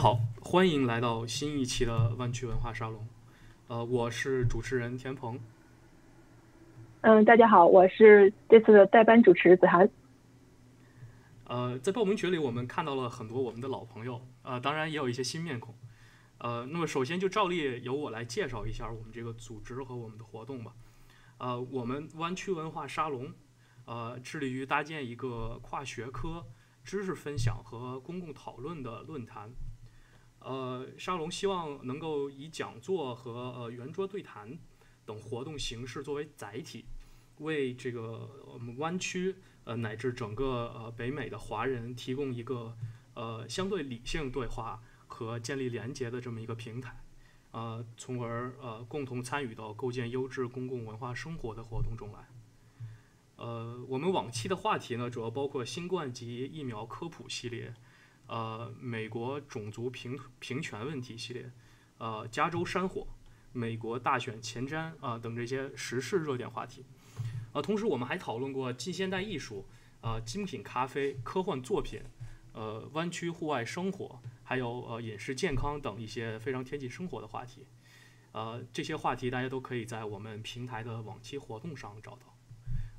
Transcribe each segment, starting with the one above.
好，欢迎来到新一期的湾区文化沙龙。呃，我是主持人田鹏。嗯，大家好，我是这次的代班主持子涵。呃，在报名群里，我们看到了很多我们的老朋友，呃，当然也有一些新面孔。呃，那么首先就照例由我来介绍一下我们这个组织和我们的活动吧。呃，我们湾区文化沙龙，呃，致力于搭建一个跨学科知识分享和公共讨论的论坛。呃，沙龙希望能够以讲座和呃圆桌对谈等活动形式作为载体，为这个我们湾区呃乃至整个呃北美的华人提供一个呃相对理性对话和建立连接的这么一个平台，呃，从而呃共同参与到构建优质公共文化生活的活动中来。呃，我们往期的话题呢，主要包括新冠及疫苗科普系列。呃，美国种族平平权问题系列，呃，加州山火，美国大选前瞻啊等这些时事热点话题，呃，同时我们还讨论过近现代艺术，呃，精品咖啡、科幻作品，呃，湾区户外生活，还有呃饮食健康等一些非常贴近生活的话题，呃，这些话题大家都可以在我们平台的往期活动上找到，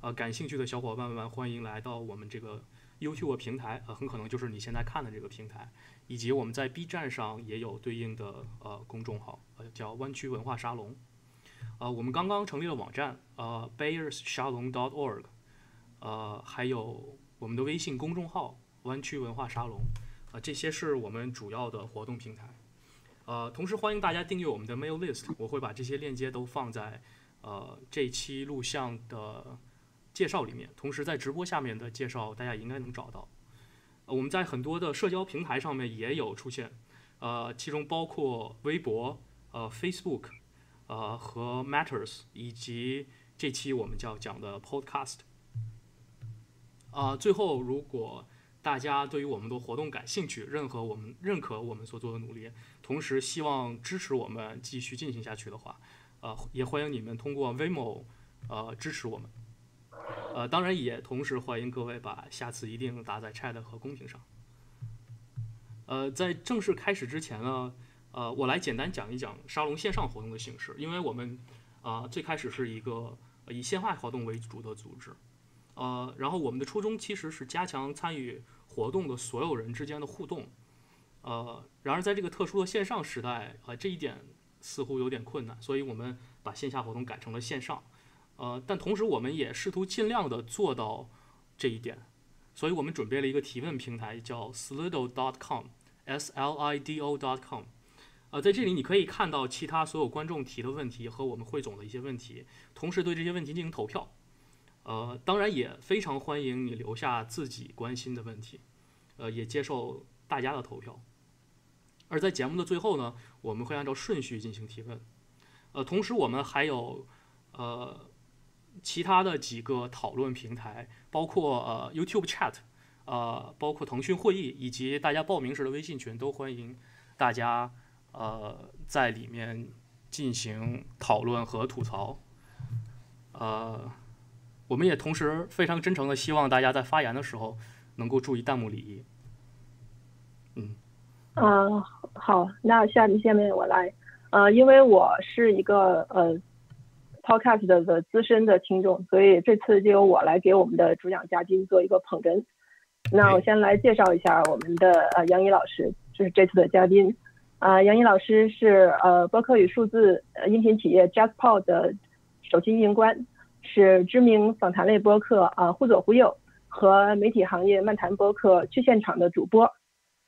呃，感兴趣的小伙伴们欢迎来到我们这个。YouTube 平台，呃，很可能就是你现在看的这个平台，以及我们在 B 站上也有对应的呃公众号，呃，叫湾区文化沙龙。呃，我们刚刚成立了网站，呃，BayersShalom.org，呃，还有我们的微信公众号湾区文化沙龙，啊，这些是我们主要的活动平台。呃，同时欢迎大家订阅我们的 Mail List，我会把这些链接都放在呃这期录像的。介绍里面，同时在直播下面的介绍，大家应该能找到。呃，我们在很多的社交平台上面也有出现，呃，其中包括微博、呃，Facebook、呃和 Matters，以及这期我们叫讲的 Podcast。啊，最后，如果大家对于我们的活动感兴趣，任何我们认可我们所做的努力，同时希望支持我们继续进行下去的话，呃，也欢迎你们通过 Vimo，呃，支持我们。呃，当然也同时欢迎各位把下次一定打在 Chat 和公屏上。呃，在正式开始之前呢，呃，我来简单讲一讲沙龙线上活动的形式，因为我们啊最开始是一个以线下活动为主的组织，呃，然后我们的初衷其实是加强参与活动的所有人之间的互动，呃，然而在这个特殊的线上时代，呃，这一点似乎有点困难，所以我们把线下活动改成了线上。呃，但同时我们也试图尽量的做到这一点，所以我们准备了一个提问平台，叫 Slido.com，S L I D O.com。呃，在这里你可以看到其他所有观众提的问题和我们汇总的一些问题，同时对这些问题进行投票。呃，当然也非常欢迎你留下自己关心的问题，呃，也接受大家的投票。而在节目的最后呢，我们会按照顺序进行提问。呃，同时我们还有呃。其他的几个讨论平台，包括呃 YouTube Chat，呃，包括腾讯会议，以及大家报名时的微信群，都欢迎大家呃在里面进行讨论和吐槽。呃，我们也同时非常真诚的希望大家在发言的时候能够注意弹幕礼仪。嗯。嗯，好，那下面下面我来，呃，因为我是一个呃。Podcast 的资深的听众，所以这次就由我来给我们的主讲嘉宾做一个捧哏。那我先来介绍一下我们的呃杨怡老师，就是这次的嘉宾。啊，杨怡老师是呃播客与数字音频企业 JustPod 的首席运营官，是知名访谈类播客啊忽左忽右和媒体行业漫谈播客去现场的主播。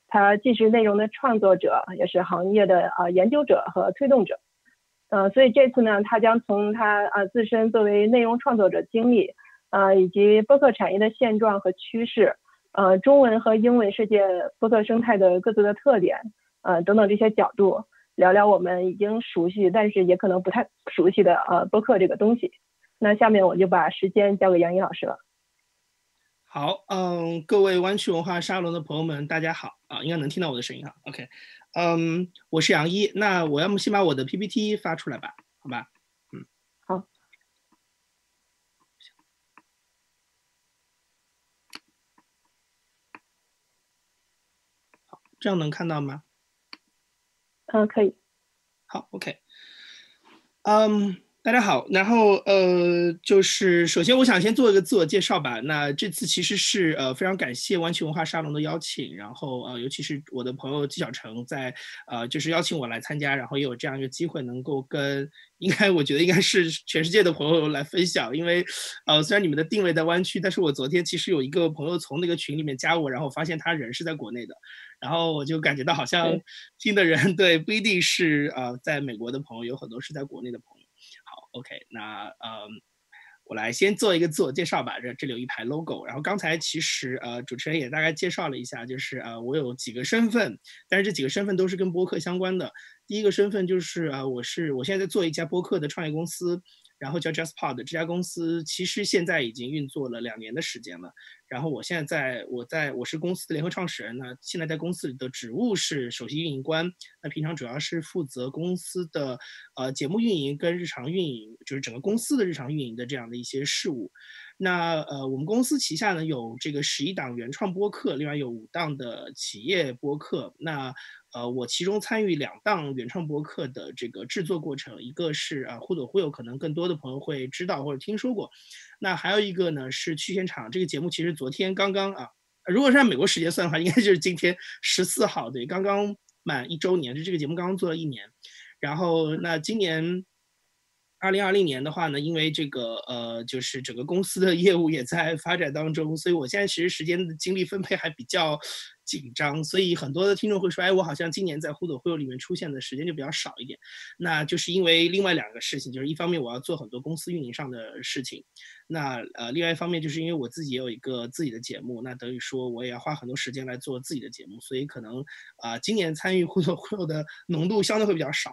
他既是内容的创作者，也是行业的呃研究者和推动者。呃，所以这次呢，他将从他啊自身作为内容创作者经历，啊以及播客产业的现状和趋势，呃中文和英文世界播客生态的各自的特点，呃等等这些角度，聊聊我们已经熟悉但是也可能不太熟悉的呃播客这个东西。那下面我就把时间交给杨颖老师了。好，嗯，各位湾区文化沙龙的朋友们，大家好啊，应该能听到我的声音哈，OK。嗯，我是杨一，那我要么先把我的 PPT 发出来吧，好吧？嗯，好，好，这样能看到吗？嗯，可以。好，OK。嗯。大家好，然后呃，就是首先我想先做一个自我介绍吧。那这次其实是呃非常感谢湾区文化沙龙的邀请，然后呃尤其是我的朋友纪晓成在呃就是邀请我来参加，然后也有这样一个机会能够跟 应该我觉得应该是全世界的朋友来分享。因为呃虽然你们的定位在湾区，但是我昨天其实有一个朋友从那个群里面加我，然后发现他人是在国内的，然后我就感觉到好像听的人对不一定是呃在美国的朋友，有很多是在国内的朋 OK，那呃，我来先做一个自我介绍吧。这这里有一排 logo，然后刚才其实呃主持人也大概介绍了一下，就是呃我有几个身份，但是这几个身份都是跟播客相关的。第一个身份就是呃我是我现在在做一家播客的创业公司。然后叫 JustPod 这家公司，其实现在已经运作了两年的时间了。然后我现在在我在我是公司的联合创始人呢，现在在公司里的职务是首席运营官。那平常主要是负责公司的呃节目运营跟日常运营，就是整个公司的日常运营的这样的一些事务。那呃，我们公司旗下呢有这个十一档原创播客，另外有五档的企业播客。那呃，我其中参与两档原创播客的这个制作过程，一个是啊，忽左忽右，可能更多的朋友会知道或者听说过。那还有一个呢是去现场这个节目，其实昨天刚刚啊，如果是按美国时间算的话，应该就是今天 十四号，对，刚刚满一周年，就这个节目刚刚做了一年。然后那今年。二零二零年的话呢，因为这个呃，就是整个公司的业务也在发展当中，所以我现在其实时间精力分配还比较。紧张，所以很多的听众会说，哎，我好像今年在《互抖会友》里面出现的时间就比较少一点。那就是因为另外两个事情，就是一方面我要做很多公司运营上的事情，那呃，另外一方面就是因为我自己也有一个自己的节目，那等于说我也要花很多时间来做自己的节目，所以可能啊，今年参与《互动会友》的浓度相对会比较少。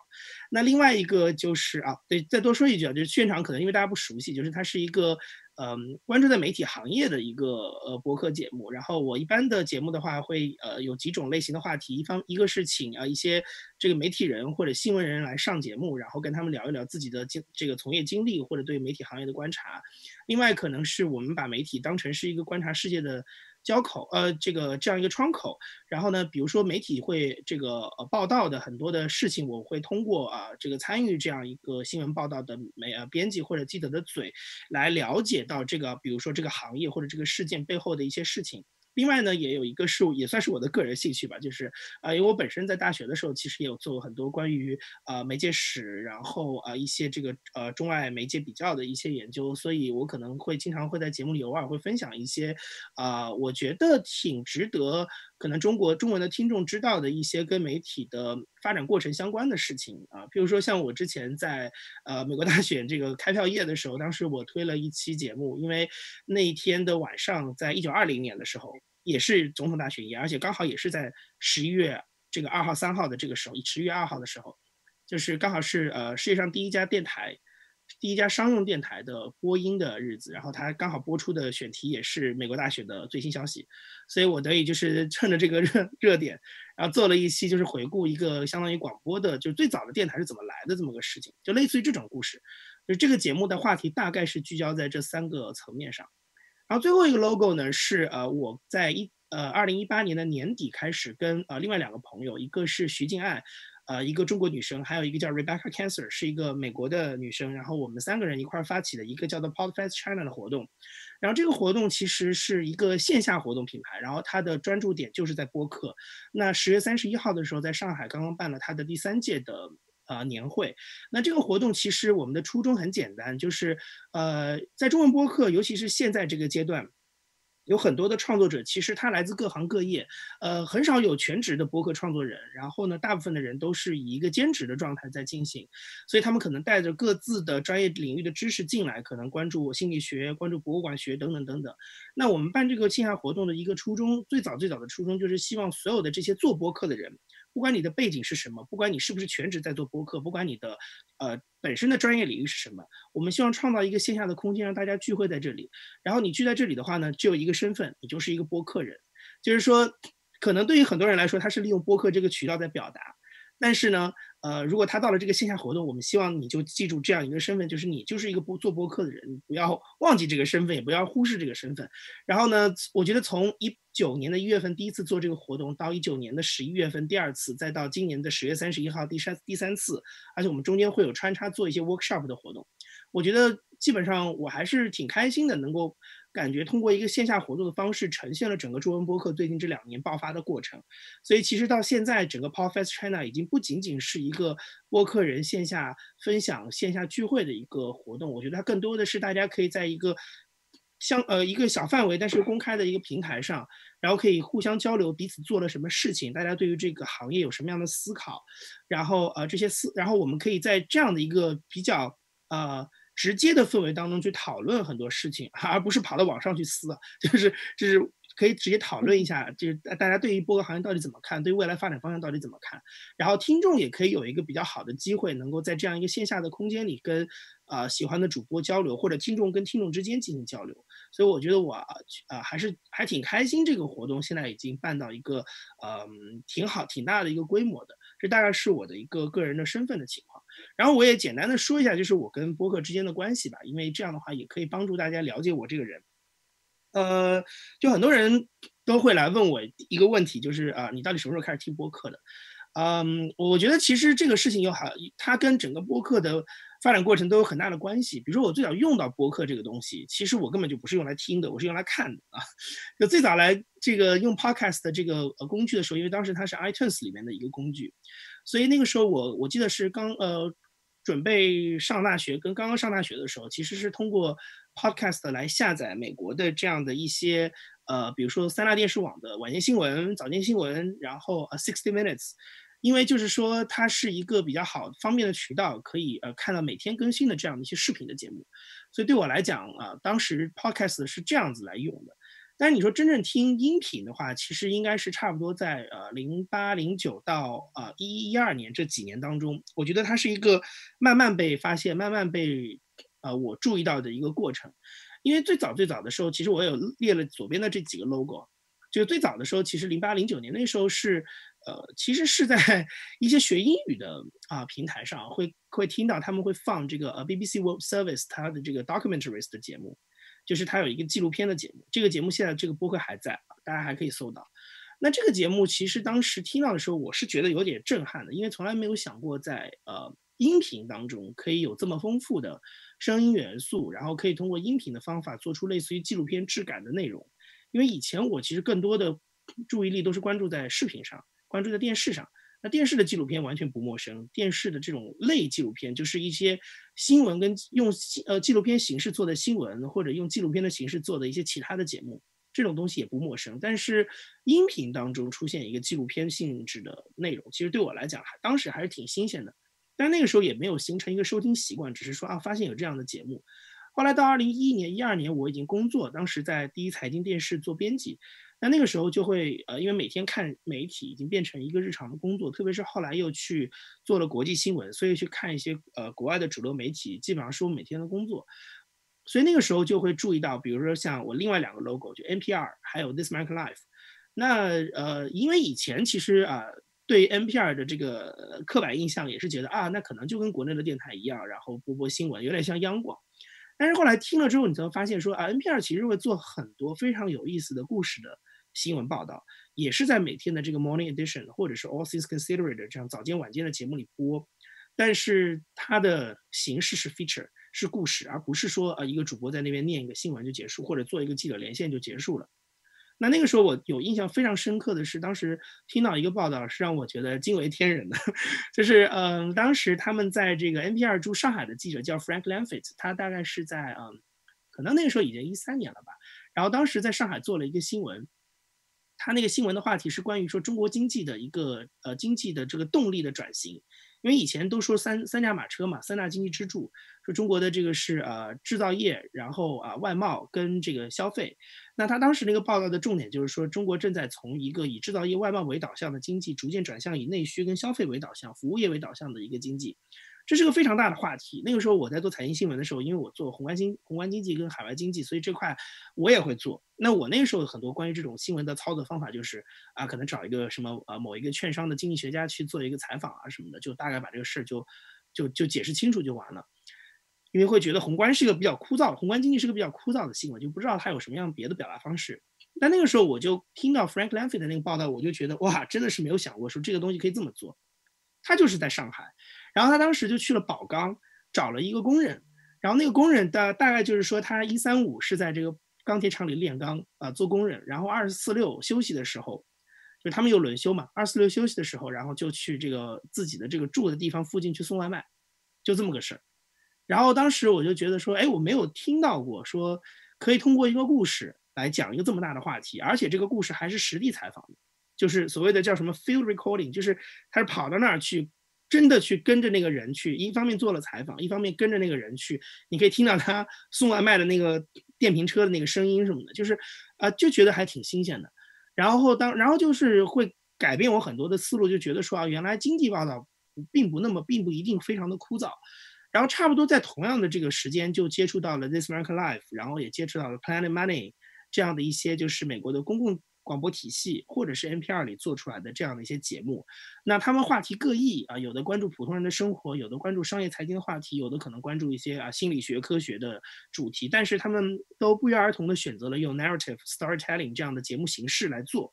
那另外一个就是啊，对，再多说一句啊，就是现场可能因为大家不熟悉，就是它是一个。嗯，关注在媒体行业的一个呃博客节目，然后我一般的节目的话会呃有几种类型的话题，一方一个是请啊一些这个媒体人或者新闻人来上节目，然后跟他们聊一聊自己的经这个从业经历或者对媒体行业的观察，另外可能是我们把媒体当成是一个观察世界的。交口，呃，这个这样一个窗口，然后呢，比如说媒体会这个呃报道的很多的事情，我会通过啊这个参与这样一个新闻报道的媒呃编辑或者记者的嘴，来了解到这个，比如说这个行业或者这个事件背后的一些事情。另外呢，也有一个是也算是我的个人兴趣吧，就是啊，因为我本身在大学的时候，其实也有做过很多关于啊媒介史，然后啊一些这个呃中外媒介比较的一些研究，所以我可能会经常会在节目里偶尔会分享一些啊我觉得挺值得可能中国中文的听众知道的一些跟媒体的发展过程相关的事情啊，比如说像我之前在呃美国大选这个开票夜的时候，当时我推了一期节目，因为那一天的晚上，在一九二零年的时候。也是总统大选夜，而且刚好也是在十一月这个二号、三号的这个时候，十一月二号的时候，就是刚好是呃世界上第一家电台、第一家商用电台的播音的日子，然后它刚好播出的选题也是美国大选的最新消息，所以我得以就是趁着这个热 热点，然后做了一期就是回顾一个相当于广播的，就最早的电台是怎么来的这么个事情，就类似于这种故事，就这个节目的话题大概是聚焦在这三个层面上。然后最后一个 logo 呢是呃我在一呃二零一八年的年底开始跟呃另外两个朋友，一个是徐静爱，呃一个中国女生，还有一个叫 Rebecca Cancer 是一个美国的女生，然后我们三个人一块儿发起的一个叫做 Podcast China 的活动。然后这个活动其实是一个线下活动品牌，然后它的专注点就是在播客。那十月三十一号的时候，在上海刚刚办了它的第三届的。呃，年会，那这个活动其实我们的初衷很简单，就是呃，在中文播客，尤其是现在这个阶段。有很多的创作者，其实他来自各行各业，呃，很少有全职的播客创作人。然后呢，大部分的人都是以一个兼职的状态在进行，所以他们可能带着各自的专业领域的知识进来，可能关注心理学、关注博物馆学等等等等。那我们办这个线下活动的一个初衷，最早最早的初衷就是希望所有的这些做播客的人，不管你的背景是什么，不管你是不是全职在做播客，不管你的呃。本身的专业领域是什么？我们希望创造一个线下的空间，让大家聚会在这里。然后你聚在这里的话呢，只有一个身份，你就是一个播客人。就是说，可能对于很多人来说，他是利用播客这个渠道在表达。但是呢，呃，如果他到了这个线下活动，我们希望你就记住这样一个身份，就是你就是一个播做播客的人，你不要忘记这个身份，也不要忽视这个身份。然后呢，我觉得从一九年的一月份第一次做这个活动，到一九年的十一月份第二次，再到今年的十月三十一号第三第三次，而且我们中间会有穿插做一些 workshop 的活动。我觉得基本上我还是挺开心的，能够感觉通过一个线下活动的方式，呈现了整个中文播客最近这两年爆发的过程。所以其实到现在，整个 Podcast China 已经不仅仅是一个播客人线下分享、线下聚会的一个活动，我觉得它更多的是大家可以在一个相呃一个小范围但是公开的一个平台上，然后可以互相交流彼此做了什么事情，大家对于这个行业有什么样的思考，然后呃这些思，然后我们可以在这样的一个比较呃。直接的氛围当中去讨论很多事情，而不是跑到网上去撕，就是就是可以直接讨论一下，就是大家对于播客行业到底怎么看，对未来发展方向到底怎么看，然后听众也可以有一个比较好的机会，能够在这样一个线下的空间里跟啊喜欢的主播交流，或者听众跟听众之间进行交流。所以我觉得我啊还是还挺开心，这个活动现在已经办到一个嗯挺好挺大的一个规模的，这大概是我的一个个人的身份的情况。然后我也简单的说一下，就是我跟播客之间的关系吧，因为这样的话也可以帮助大家了解我这个人。呃，就很多人都会来问我一个问题，就是啊，你到底什么时候开始听播客的？嗯，我觉得其实这个事情有好，它跟整个播客的发展过程都有很大的关系。比如说我最早用到播客这个东西，其实我根本就不是用来听的，我是用来看的啊。就最早来这个用 Podcast 的这个呃工具的时候，因为当时它是 iTunes 里面的一个工具。所以那个时候我我记得是刚呃准备上大学跟刚刚上大学的时候，其实是通过 Podcast 来下载美国的这样的一些呃，比如说三大电视网的晚间新闻、早间新闻，然后呃 Sixty Minutes，因为就是说它是一个比较好方便的渠道，可以呃看到每天更新的这样的一些视频的节目，所以对我来讲啊，当时 Podcast 是这样子来用的。但是你说真正听音频的话，其实应该是差不多在呃零八零九到呃一一一二年这几年当中，我觉得它是一个慢慢被发现、慢慢被呃我注意到的一个过程。因为最早最早的时候，其实我有列了左边的这几个 logo，就最早的时候，其实零八零九年那时候是呃其实是在 一些学英语的啊平台上会会听到他们会放这个呃 BBC World Service 它的这个 documentaries 的节目。就是他有一个纪录片的节目，这个节目现在这个播客还在，大家还可以搜到。那这个节目其实当时听到的时候，我是觉得有点震撼的，因为从来没有想过在呃音频当中可以有这么丰富的声音元素，然后可以通过音频的方法做出类似于纪录片质感的内容。因为以前我其实更多的注意力都是关注在视频上，关注在电视上。那电视的纪录片完全不陌生，电视的这种类纪录片就是一些新闻跟用呃纪录片形式做的新闻，或者用纪录片的形式做的一些其他的节目，这种东西也不陌生。但是音频当中出现一个纪录片性质的内容，其实对我来讲还当时还是挺新鲜的。但那个时候也没有形成一个收听习惯，只是说啊发现有这样的节目。后来到二零一一年、一二年，我已经工作，当时在第一财经电视做编辑。那那个时候就会呃，因为每天看媒体已经变成一个日常的工作，特别是后来又去做了国际新闻，所以去看一些呃国外的主流媒体，基本上是我每天的工作。所以那个时候就会注意到，比如说像我另外两个 logo，就 NPR 还有 This American Life。那呃，因为以前其实啊，对 NPR 的这个刻板印象也是觉得啊，那可能就跟国内的电台一样，然后播播新闻，有点像央广。但是后来听了之后，你才会发现说啊，NPR 其实会做很多非常有意思的故事的。新闻报道也是在每天的这个 Morning Edition 或者是 All Things Considered 这样早间晚间的节目里播，但是它的形式是 feature 是故事，而不是说呃一个主播在那边念一个新闻就结束，或者做一个记者连线就结束了。那那个时候我有印象非常深刻的是，当时听到一个报道是让我觉得惊为天人的，就是嗯，当时他们在这个 NPR 驻上海的记者叫 Frank Lamfit，他大概是在嗯，可能那个时候已经一三年了吧，然后当时在上海做了一个新闻。他那个新闻的话题是关于说中国经济的一个呃经济的这个动力的转型，因为以前都说三三驾马车嘛，三大经济支柱，说中国的这个是呃制造业，然后啊外贸跟这个消费。那他当时那个报道的重点就是说，中国正在从一个以制造业外贸为导向的经济，逐渐转向以内需跟消费为导向、服务业为导向的一个经济。这是个非常大的话题。那个时候我在做财经新闻的时候，因为我做宏观经宏观经济跟海外经济，所以这块我也会做。那我那个时候很多关于这种新闻的操作方法，就是啊，可能找一个什么呃某一个券商的经济学家去做一个采访啊什么的，就大概把这个事儿就就就解释清楚就完了。因为会觉得宏观是一个比较枯燥，宏观经济是个比较枯燥的新闻，就不知道它有什么样别的表达方式。但那个时候我就听到 Frank Lanfy 的那个报道，我就觉得哇，真的是没有想过说这个东西可以这么做。他就是在上海，然后他当时就去了宝钢，找了一个工人，然后那个工人大大概就是说他一三五是在这个钢铁厂里炼钢啊做工人，然后二四六休息的时候，就他们有轮休嘛，二四六休息的时候，然后就去这个自己的这个住的地方附近去送外卖，就这么个事儿。然后当时我就觉得说，哎，我没有听到过说可以通过一个故事来讲一个这么大的话题，而且这个故事还是实地采访的。就是所谓的叫什么 field recording，就是他是跑到那儿去，真的去跟着那个人去，一方面做了采访，一方面跟着那个人去，你可以听到他送外卖的那个电瓶车的那个声音什么的，就是啊，就觉得还挺新鲜的。然后当然后就是会改变我很多的思路，就觉得说啊，原来经济报道并不那么，并不一定非常的枯燥。然后差不多在同样的这个时间，就接触到了 This American Life，然后也接触到了 Planet Money 这样的一些就是美国的公共。广播体系或者是 NPR 里做出来的这样的一些节目，那他们话题各异啊，有的关注普通人的生活，有的关注商业财经的话题，有的可能关注一些啊心理学科学的主题，但是他们都不约而同的选择了用 narrative storytelling 这样的节目形式来做，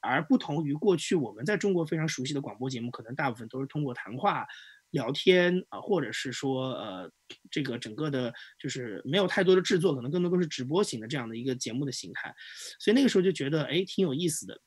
而不同于过去我们在中国非常熟悉的广播节目，可能大部分都是通过谈话。聊天啊，或者是说，呃，这个整个的，就是没有太多的制作，可能更多都是直播型的这样的一个节目的形态，所以那个时候就觉得，哎，挺有意思的。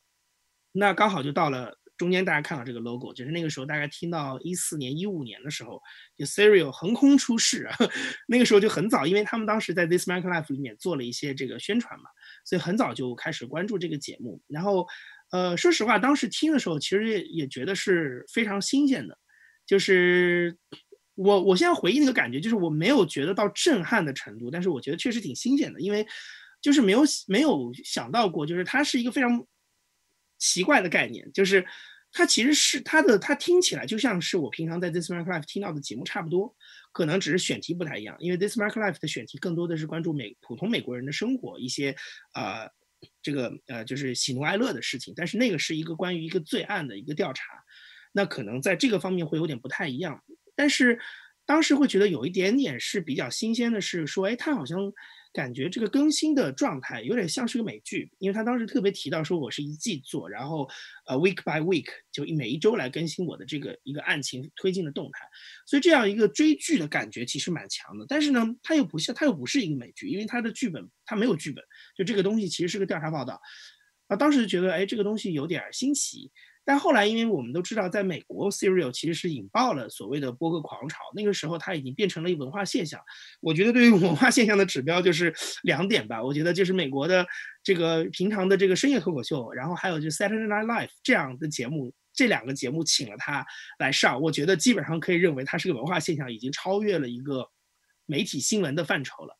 那刚好就到了中间，大家看到这个 logo，就是那个时候大概听到一四年、一五年的时候，就 Serial 横空出世，啊 那个时候就很早，因为他们当时在 This American Life 里面做了一些这个宣传嘛，所以很早就开始关注这个节目。然后，呃，说实话，当时听的时候，其实也也觉得是非常新鲜的。就是我，我现在回忆那个感觉，就是我没有觉得到震撼的程度，但是我觉得确实挺新鲜的，因为就是没有没有想到过，就是它是一个非常奇怪的概念，就是它其实是它的，它听起来就像是我平常在 This Mark Life 听到的节目差不多，可能只是选题不太一样，因为 This Mark Life 的选题更多的是关注美普通美国人的生活，一些呃这个呃就是喜怒哀乐的事情，但是那个是一个关于一个罪案的一个调查。那可能在这个方面会有点不太一样，但是当时会觉得有一点点是比较新鲜的，是说，哎，他好像感觉这个更新的状态有点像是个美剧，因为他当时特别提到说，我是一季做，然后呃，week by week 就每一周来更新我的这个一个案情推进的动态，所以这样一个追剧的感觉其实蛮强的。但是呢，它又不像，它又不是一个美剧，因为它的剧本它没有剧本，就这个东西其实是个调查报道，啊，当时觉得，哎，这个东西有点新奇。但后来，因为我们都知道，在美国，Serial 其实是引爆了所谓的播客狂潮。那个时候，它已经变成了一个文化现象。我觉得，对于文化现象的指标就是两点吧。我觉得就是美国的这个平常的这个深夜脱口秀，然后还有就是 Saturday Night Live 这样的节目，这两个节目请了他来上，我觉得基本上可以认为它是个文化现象，已经超越了一个媒体新闻的范畴了。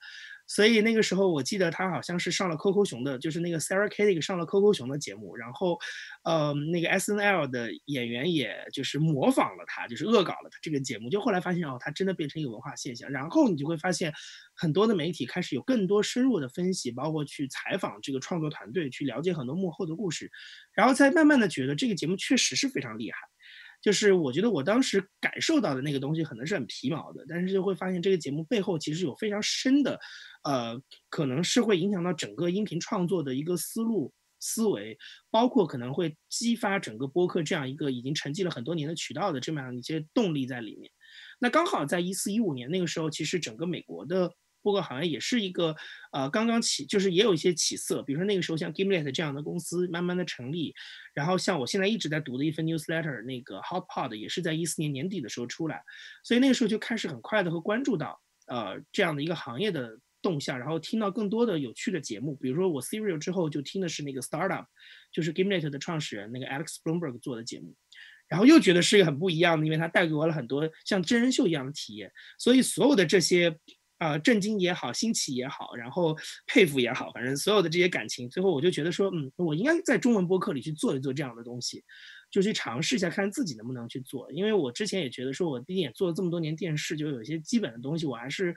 所以那个时候，我记得他好像是上了 Coco 熊的，就是那个 Sarah k a t i 上了 Coco 熊的节目，然后，呃，那个 S N L 的演员也就是模仿了他，就是恶搞了他这个节目。就后来发现哦，他真的变成一个文化现象。然后你就会发现，很多的媒体开始有更多深入的分析，包括去采访这个创作团队，去了解很多幕后的故事，然后再慢慢的觉得这个节目确实是非常厉害。就是我觉得我当时感受到的那个东西可能是很皮毛的，但是就会发现这个节目背后其实有非常深的，呃，可能是会影响到整个音频创作的一个思路思维，包括可能会激发整个播客这样一个已经沉寂了很多年的渠道的这么样一些动力在里面。那刚好在一四一五年那个时候，其实整个美国的。播客好像也是一个，呃，刚刚起，就是也有一些起色。比如说那个时候，像 Gimlet 这样的公司慢慢的成立，然后像我现在一直在读的一份 newsletter，那个 Hot Pod 也是在一四年年底的时候出来，所以那个时候就开始很快的和关注到，呃，这样的一个行业的动向，然后听到更多的有趣的节目。比如说我 Serial 之后就听的是那个 Startup，就是 Gimlet 的创始人那个 Alex Bloomberg 做的节目，然后又觉得是一个很不一样的，因为它带给我了很多像真人秀一样的体验。所以所有的这些。啊，震惊也好，新奇也好，然后佩服也好，反正所有的这些感情，最后我就觉得说，嗯，我应该在中文播客里去做一做这样的东西。就去尝试一下，看自己能不能去做。因为我之前也觉得说，我毕竟也做了这么多年电视，就有一些基本的东西，我还是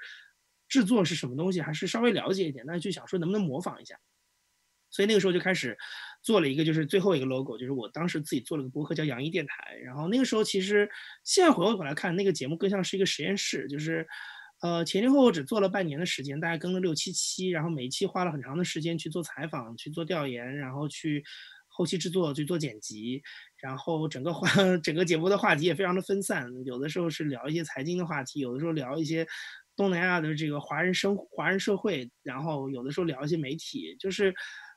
制作是什么东西，还是稍微了解一点。那就想说能不能模仿一下。所以那个时候就开始做了一个，就是最后一个 logo，就是我当时自己做了个博客叫杨一电台。然后那个时候其实现在回过头来看，那个节目更像是一个实验室，就是呃前前后后只做了半年的时间，大概更了六七期，然后每一期花了很长的时间去做采访、去做调研，然后去后期制作、去做剪辑，然后整个话 整个节目的话题也非常的分散，有的时候是聊一些财经的话题，有的时候聊一些东南亚的这个华人生华人社会，然后有的时候聊一些媒体，就是。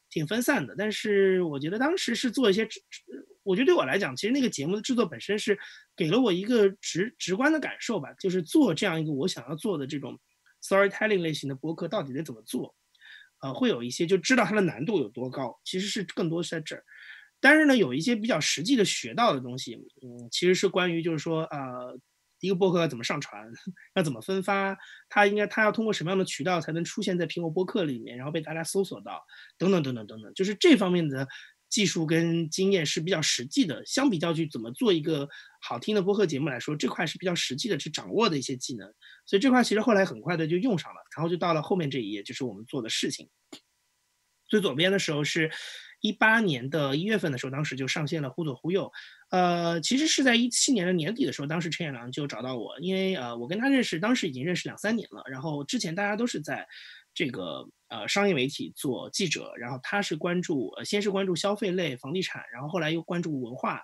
挺分散的，但是我觉得当时是做一些，我觉得对我来讲，其实那个节目的制作本身是给了我一个直直观的感受吧，就是做这样一个我想要做的这种 storytelling 类型的播客到底得怎么做，呃，会有一些就知道它的难度有多高，其实是更多是在这儿，但是呢，有一些比较实际的学到的东西，嗯，其实是关于就是说呃。一个播客要怎么上传，要怎么分发，它应该它要通过什么样的渠道才能出现在苹果播客里面，然后被大家搜索到，等等等等等等，就是这方面的技术跟经验是比较实际的。相比较去怎么做一个好听的播客节目来说，这块是比较实际的去掌握的一些技能。所以这块其实后来很快的就用上了，然后就到了后面这一页，就是我们做的事情。最左边的时候是。一八年的一月份的时候，当时就上线了《忽左忽右》，呃，其实是在一七年的年底的时候，当时陈彦良就找到我，因为呃，我跟他认识，当时已经认识两三年了。然后之前大家都是在这个呃商业媒体做记者，然后他是关注先是关注消费类、房地产，然后后来又关注文化，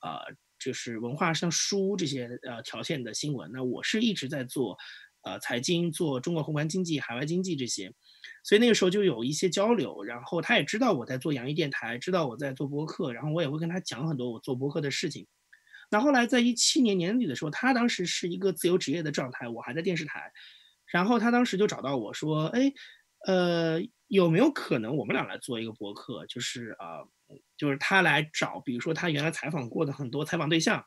呃，就是文化像书这些呃条线的新闻。那我是一直在做呃财经、做中国宏观经济、海外经济这些。所以那个时候就有一些交流，然后他也知道我在做洋溢电台，知道我在做播客，然后我也会跟他讲很多我做播客的事情。那后来在一七年年底的时候，他当时是一个自由职业的状态，我还在电视台，然后他当时就找到我说：“哎，呃，有没有可能我们俩来做一个播客？就是啊，就是他来找，比如说他原来采访过的很多采访对象，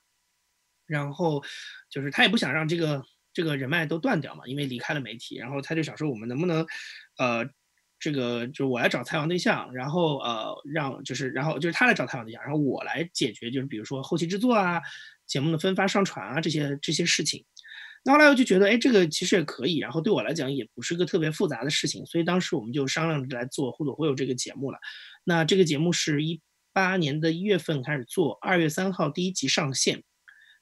然后就是他也不想让这个。”这个人脉都断掉嘛，因为离开了媒体，然后他就想说，我们能不能，呃，这个就我来找采访对象，然后呃，让就是然后就是他来找采访对象，然后我来解决，就是比如说后期制作啊、节目的分发、上传啊这些这些事情。那后来我就觉得，哎，这个其实也可以，然后对我来讲也不是个特别复杂的事情，所以当时我们就商量着来做《互左互右》这个节目了。那这个节目是一八年的一月份开始做，二月三号第一集上线。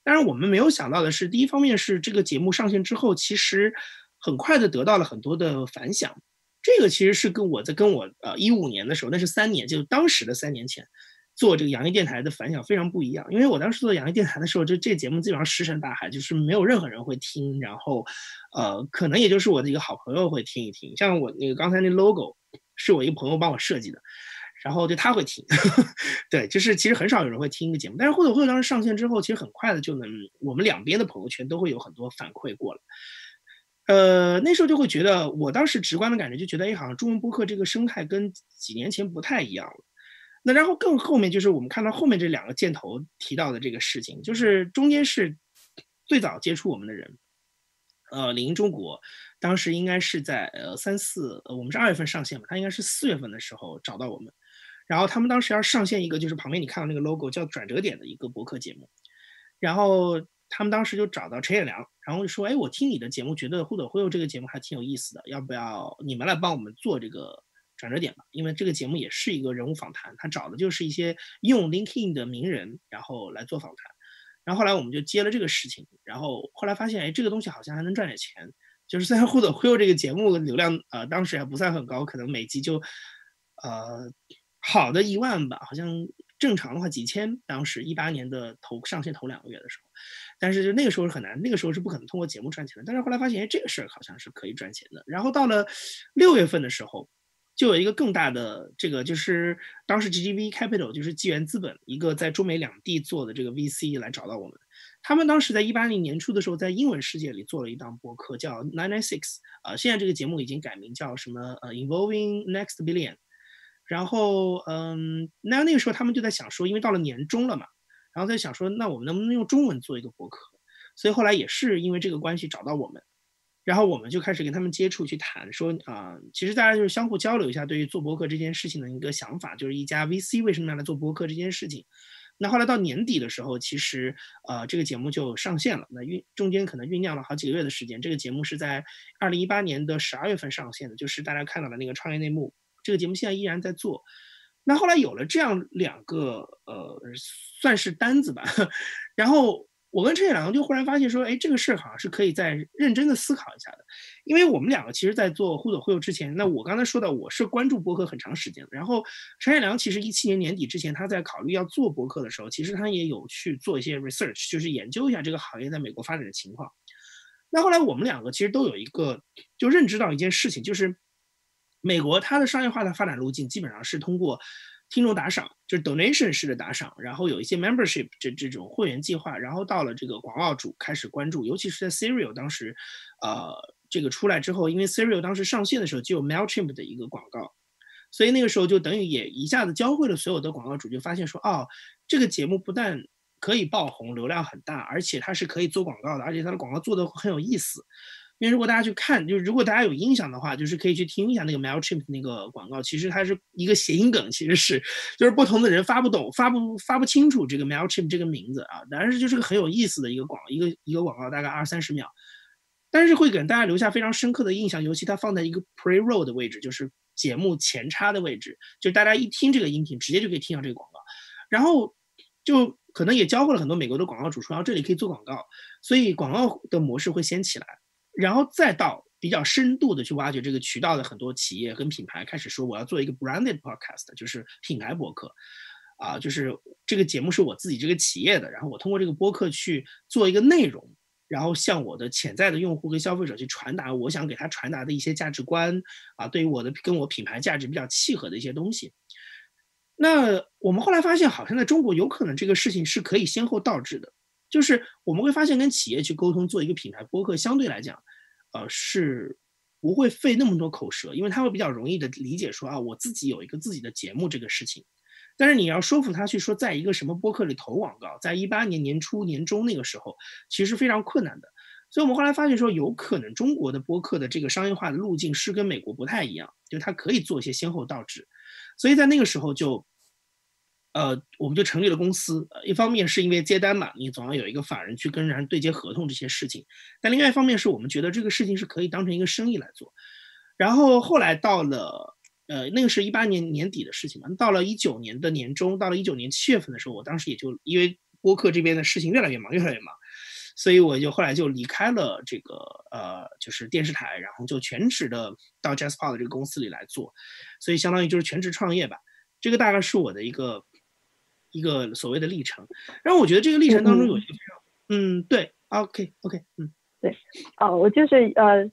当然，我们没有想到的是，第一方面是这个节目上线之后，其实很快的得到了很多的反响。这个其实是跟我在跟我呃一五年的时候，那是三年，就当时的三年前做这个洋溢电台的反响非常不一样。因为我当时做洋溢电台的时候，就这节目基本上石沉大海，就是没有任何人会听，然后呃，可能也就是我的一个好朋友会听一听。像我那个刚才那 logo 是我一个朋友帮我设计的。然后就他会听，对，就是其实很少有人会听一个节目，但是《互左互右》当时上线之后，其实很快的就能，我们两边的朋友圈都会有很多反馈过来。呃，那时候就会觉得，我当时直观的感觉就觉得，哎，好像中文播客这个生态跟几年前不太一样了。那然后更后面就是我们看到后面这两个箭头提到的这个事情，就是中间是最早接触我们的人，呃，林中国。当时应该是在呃三四，我们是二月份上线嘛，他应该是四月份的时候找到我们，然后他们当时要上线一个就是旁边你看到那个 logo 叫转折点的一个博客节目，然后他们当时就找到陈彦良，然后就说，哎，我听你的节目觉得互左互右这个节目还挺有意思的，要不要你们来帮我们做这个转折点吧？因为这个节目也是一个人物访谈，他找的就是一些用 LinkedIn 的名人，然后来做访谈，然后后来我们就接了这个事情，然后后来发现，哎，这个东西好像还能赚点钱。就是虽然《互左互右》这个节目流量，呃，当时还不算很高，可能每集就，呃，好的一万吧，好像正常的话几千。当时一八年的头上线头两个月的时候，但是就那个时候是很难，那个时候是不可能通过节目赚钱的。但是后来发现，哎，这个事儿好像是可以赚钱的。然后到了六月份的时候，就有一个更大的这个，就是当时 GGV Capital 就是纪元资本一个在中美两地做的这个 VC 来找到我们。他们当时在一八年年初的时候，在英文世界里做了一档播客，叫 Nine Nine Six，啊，现在这个节目已经改名叫什么？呃，Involving Next Billion。然后，嗯，那那个时候他们就在想说，因为到了年终了嘛，然后在想说，那我们能不能用中文做一个博客？所以后来也是因为这个关系找到我们，然后我们就开始跟他们接触去谈，说啊，其实大家就是相互交流一下对于做博客这件事情的一个想法，就是一家 VC 为什么要来做博客这件事情。那后来到年底的时候，其实呃这个节目就上线了。那酝中间可能酝酿了好几个月的时间。这个节目是在二零一八年的十二月份上线的，就是大家看到的那个创业内幕。这个节目现在依然在做。那后来有了这样两个呃算是单子吧，然后。我跟陈铁良就忽然发现说，哎，这个事好像是可以再认真的思考一下的，因为我们两个其实，在做互走互右之前，那我刚才说到我是关注博客很长时间的，然后陈铁良其实一七年年底之前，他在考虑要做博客的时候，其实他也有去做一些 research，就是研究一下这个行业在美国发展的情况。那后来我们两个其实都有一个就认知到一件事情，就是美国它的商业化的发展路径基本上是通过。听众打赏就是 donation 式的打赏，然后有一些 membership 这这种会员计划，然后到了这个广告主开始关注，尤其是在 Serial 当时，呃，这个出来之后，因为 Serial 当时上线的时候就有 Mailchimp 的一个广告，所以那个时候就等于也一下子教会了所有的广告主，就发现说，哦，这个节目不但可以爆红，流量很大，而且它是可以做广告的，而且它的广告做的很有意思。因为如果大家去看，就是如果大家有印象的话，就是可以去听一下那个 Mailchimp 那个广告。其实它是一个谐音梗，其实是就是不同的人发不懂、发不发不清楚这个 Mailchimp 这个名字啊。但是就是个很有意思的一个广一个一个广告，大概二三十秒，但是会给大家留下非常深刻的印象。尤其它放在一个 Pre-roll 的位置，就是节目前插的位置，就大家一听这个音频，直接就可以听到这个广告。然后就可能也教会了很多美国的广告主说，这里可以做广告，所以广告的模式会先起来。然后再到比较深度的去挖掘这个渠道的很多企业跟品牌，开始说我要做一个 branded podcast，就是品牌博客，啊，就是这个节目是我自己这个企业的，然后我通过这个播客去做一个内容，然后向我的潜在的用户跟消费者去传达我想给他传达的一些价值观，啊，对于我的跟我品牌价值比较契合的一些东西。那我们后来发现，好像在中国有可能这个事情是可以先后倒置的。就是我们会发现，跟企业去沟通做一个品牌播客，相对来讲，呃，是不会费那么多口舌，因为他会比较容易的理解说啊，我自己有一个自己的节目这个事情。但是你要说服他去说，在一个什么播客里投广告，在一八年年初年中那个时候，其实非常困难的。所以我们后来发现说，有可能中国的播客的这个商业化的路径是跟美国不太一样，就是它可以做一些先后倒置。所以在那个时候就。呃，我们就成立了公司。一方面是因为接单嘛，你总要有一个法人去跟人对接合同这些事情。但另外一方面是我们觉得这个事情是可以当成一个生意来做。然后后来到了，呃，那个是一八年年底的事情嘛。到了一九年的年中，到了一九年七月份的时候，我当时也就因为播客这边的事情越来越忙，越来越忙，所以我就后来就离开了这个呃，就是电视台，然后就全职的到 JazzPod 这个公司里来做。所以相当于就是全职创业吧。这个大概是我的一个。一个所谓的历程，然后我觉得这个历程当中有一个非常，嗯，对，OK OK，嗯，对，哦，我就是呃，